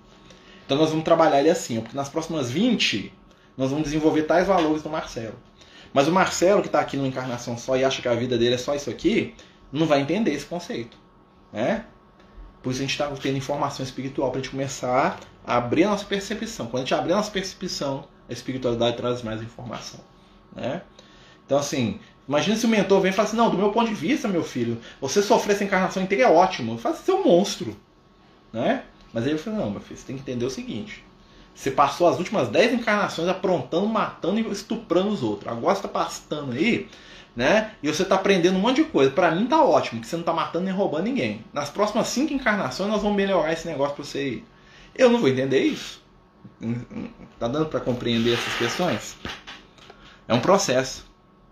Então, nós vamos trabalhar ele assim, porque nas próximas 20, nós vamos desenvolver tais valores do Marcelo. Mas o Marcelo, que está aqui numa encarnação só e acha que a vida dele é só isso aqui, não vai entender esse conceito. Né? Por isso a gente está tendo informação espiritual para a gente começar a abrir a nossa percepção. Quando a gente abrir a nossa percepção, a espiritualidade traz mais informação. Né? Então, assim, imagina se o mentor vem e fala assim: Não, do meu ponto de vista, meu filho, você sofrer essa encarnação inteira é ótimo, faz ser um monstro. Né? Mas eu falei: Não, meu filho, você tem que entender o seguinte: você passou as últimas 10 encarnações aprontando, matando e estuprando os outros. Agora você está pastando aí, né? E você está aprendendo um monte de coisa. Para mim tá ótimo, que você não está matando nem roubando ninguém. Nas próximas 5 encarnações nós vamos melhorar esse negócio para você ir. Eu não vou entender isso. Tá dando para compreender essas questões? É um processo,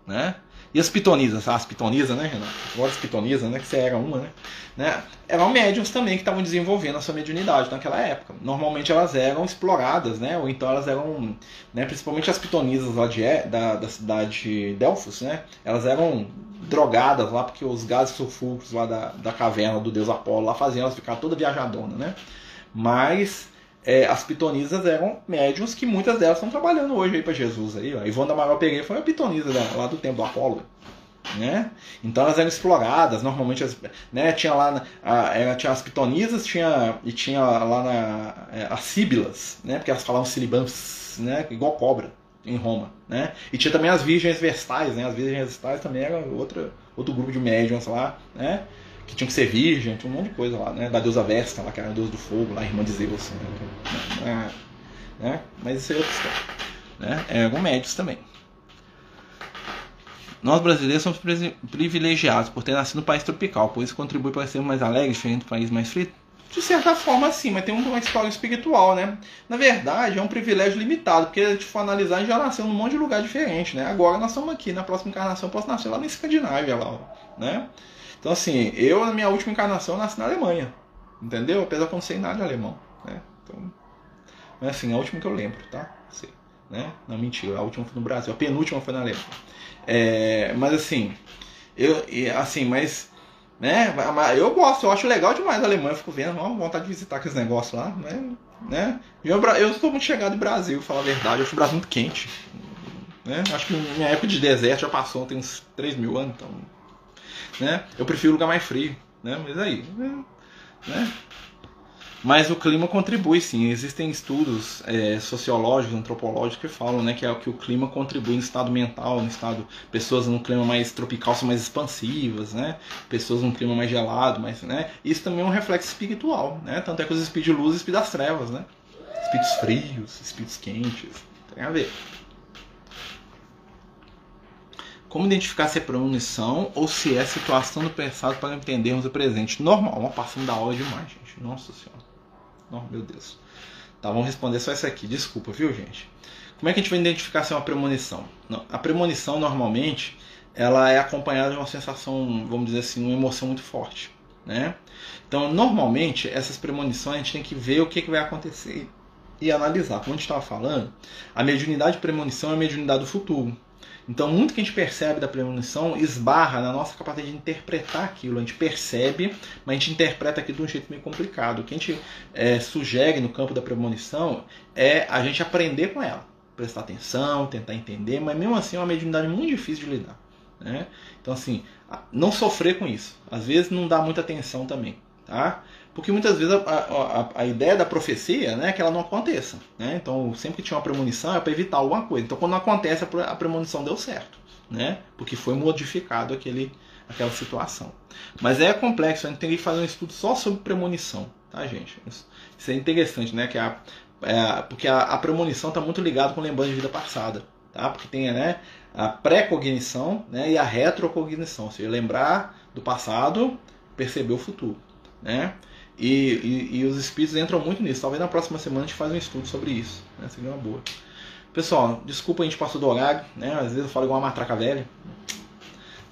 né? E as pitonisas, as pitonisas, né, Renato? Agora as pitonisas, né? Que você era uma, né? né? Eram médiums também que estavam desenvolvendo a sua mediunidade naquela época. Normalmente elas eram exploradas, né? Ou então elas eram, né? Principalmente as pitonisas lá de, da, da cidade de Delfos, né? Elas eram drogadas lá porque os gases sulfúricos lá da, da caverna do deus Apolo lá faziam elas ficar toda viajadona, né? Mas é, as pitonisas eram médiums que muitas delas estão trabalhando hoje aí para Jesus. Aí, ó. Ivone da Amaral Pereira foi uma pitonisa lá do tempo do Apolo. Né? Então elas eram exploradas, normalmente as, né, tinha lá a, era, tinha as pitonisas tinha, e tinha lá na, é, as síbilas, né, porque elas falavam silibãs, né, igual cobra em Roma. Né? E tinha também as virgens vestais, né? as virgens vestais também era outra, outro grupo de médiums lá, né? Que tinha que ser virgem, tinha um monte de coisa lá, né? Da deusa Vesta, lá, que era a deusa do fogo, lá, irmã de Zeus. Né? É, né? Mas isso é outra história. Né? Eram médios também. Nós brasileiros somos privilegiados por ter nascido no país tropical, por isso contribui para sermos mais alegres, diferente do país mais frio. De certa forma, sim, mas tem uma história espiritual, né? Na verdade, é um privilégio limitado, porque a gente for analisar, a gente já nasceu num monte de lugar diferente, né? Agora nós estamos aqui, na próxima encarnação eu posso nascer lá na Escandinávia, lá, né? Então, assim, eu, na minha última encarnação, nasci na Alemanha. Entendeu? Apesar que eu não sei nada de alemão. Né? Então, mas assim, a última que eu lembro, tá? Né? Não, mentira, a última foi no Brasil, a penúltima foi na Alemanha. É, mas assim, eu, assim, mas, né? Eu gosto, eu acho legal demais a Alemanha, fico vendo, uma vontade de visitar aqueles negócios lá, né? né? Eu, eu estou muito chegado no Brasil, falar a verdade, eu acho o Brasil muito quente. Né? Acho que minha época de deserto já passou, tem uns 3 mil anos, então né? Eu prefiro lugar mais frio, né? Mas aí, né? Mas o clima contribui sim. Existem estudos é, sociológicos, antropológicos que falam né, que é o que o clima contribui no estado mental, no estado. Pessoas num clima mais tropical são mais expansivas, né? Pessoas num clima mais gelado, mas, né? Isso também é um reflexo espiritual, né? Tanto é que os espíritos de luz espíritos das trevas, né? Espíritos frios, espíritos quentes, tem a ver. Como identificar se é premonição ou se é situação do passado para entendermos o presente? Normal, uma passando da aula demais, gente. Nossa senhora. Oh, meu Deus. Tá, vamos responder só isso aqui. Desculpa, viu, gente? Como é que a gente vai identificar se é uma premonição? A premonição, normalmente, ela é acompanhada de uma sensação, vamos dizer assim, uma emoção muito forte. Né? Então, normalmente, essas premonições a gente tem que ver o que, que vai acontecer e analisar. Como a gente estava falando, a mediunidade de premonição é a mediunidade do futuro. Então, muito que a gente percebe da premonição esbarra na nossa capacidade de interpretar aquilo. A gente percebe, mas a gente interpreta aquilo de um jeito meio complicado. O que a gente é, sugere no campo da premonição é a gente aprender com ela, prestar atenção, tentar entender, mas mesmo assim é uma mediunidade muito difícil de lidar. Né? Então, assim, não sofrer com isso. Às vezes não dá muita atenção também. Tá? Porque muitas vezes a, a, a, ideia da profecia né, é que ela não aconteça. Né? Então, sempre que tinha uma premonição é para evitar alguma coisa. Então, quando acontece, a premonição deu certo. Né? Porque foi modificado aquele, aquela situação. Mas é complexo, a gente tem que fazer um estudo só sobre premonição. Tá, gente? Isso, isso é interessante, né? Que a, é, porque a, a premonição está muito ligada com lembrança de vida passada. Tá? Porque tem né, a pré-cognição né, e a retrocognição. Ou seja, lembrar do passado, perceber o futuro. Né? E, e, e, os espíritos entram muito nisso. Talvez na próxima semana a gente faça um estudo sobre isso. Né? Seria uma boa. Pessoal, desculpa a gente passou do horário, né? Às vezes eu falo igual uma matraca velha.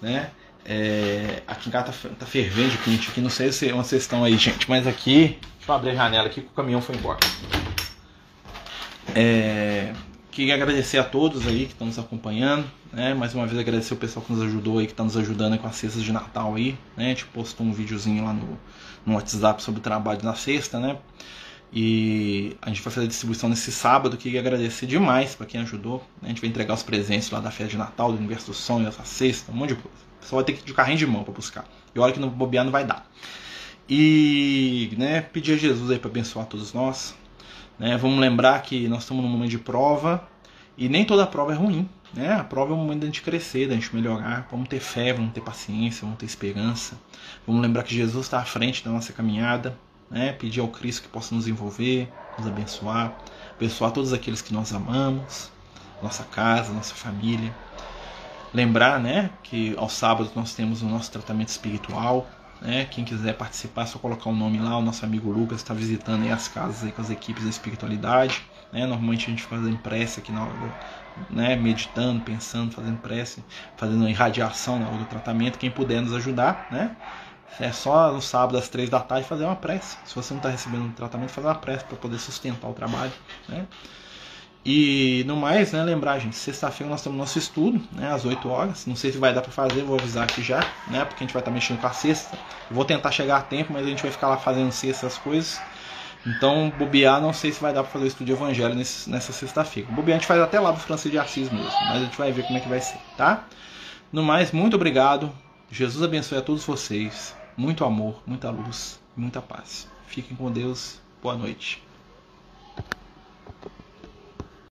Né? É, aqui em casa tá, tá fervendo de quente aqui. Não sei se onde vocês estão aí, gente. Mas aqui. Deixa eu abrir a janela aqui que o caminhão foi embora. É, queria agradecer a todos aí que estão nos acompanhando. Né? Mais uma vez agradecer o pessoal que nos ajudou aí, que está nos ajudando com as cestas de Natal aí. Né? A gente postou um videozinho lá no, no WhatsApp sobre o trabalho na sexta, né? E a gente vai fazer a distribuição nesse sábado. Queria agradecer demais para quem ajudou. Né? A gente vai entregar os presentes lá da festa de Natal, do Universo do Sonho, essa sexta, um monte de coisa. Pessoal vai ter que ir de carrinho de mão para buscar. E olha que no bobear não vai dar. E né, pedir a Jesus aí para abençoar todos nós. Né? Vamos lembrar que nós estamos num momento de prova e nem toda prova é ruim. Né? A prova é um momento da gente crescer, da gente melhorar. Vamos ter fé, vamos ter paciência, vamos ter esperança. Vamos lembrar que Jesus está à frente da nossa caminhada. Né? Pedir ao Cristo que possa nos envolver, nos abençoar, abençoar todos aqueles que nós amamos, nossa casa, nossa família. Lembrar né, que aos sábados nós temos o nosso tratamento espiritual. Né? Quem quiser participar, é só colocar o nome lá. O nosso amigo Lucas está visitando as casas aí com as equipes da espiritualidade. Né? Normalmente a gente faz a prece aqui na hora né, meditando, pensando, fazendo prece, fazendo irradiação na do tratamento. Quem puder nos ajudar, né? É só no sábado às três da tarde fazer uma prece. Se você não está recebendo um tratamento, fazer uma prece para poder sustentar o trabalho, né? E no mais, né, lembrar, gente, sexta-feira nós temos nosso estudo, né, às 8 horas. Não sei se vai dar para fazer, vou avisar aqui já, né, porque a gente vai estar tá mexendo com a sexta. Vou tentar chegar a tempo, mas a gente vai ficar lá fazendo sexta as coisas. Então, bobear, não sei se vai dar para fazer o estudo de evangelho nesse, nessa sexta-feira. Bobear a gente faz até lá pro Francisco de Assis mesmo, mas a gente vai ver como é que vai ser, tá? No mais, muito obrigado. Jesus abençoe a todos vocês. Muito amor, muita luz, muita paz. Fiquem com Deus. Boa noite.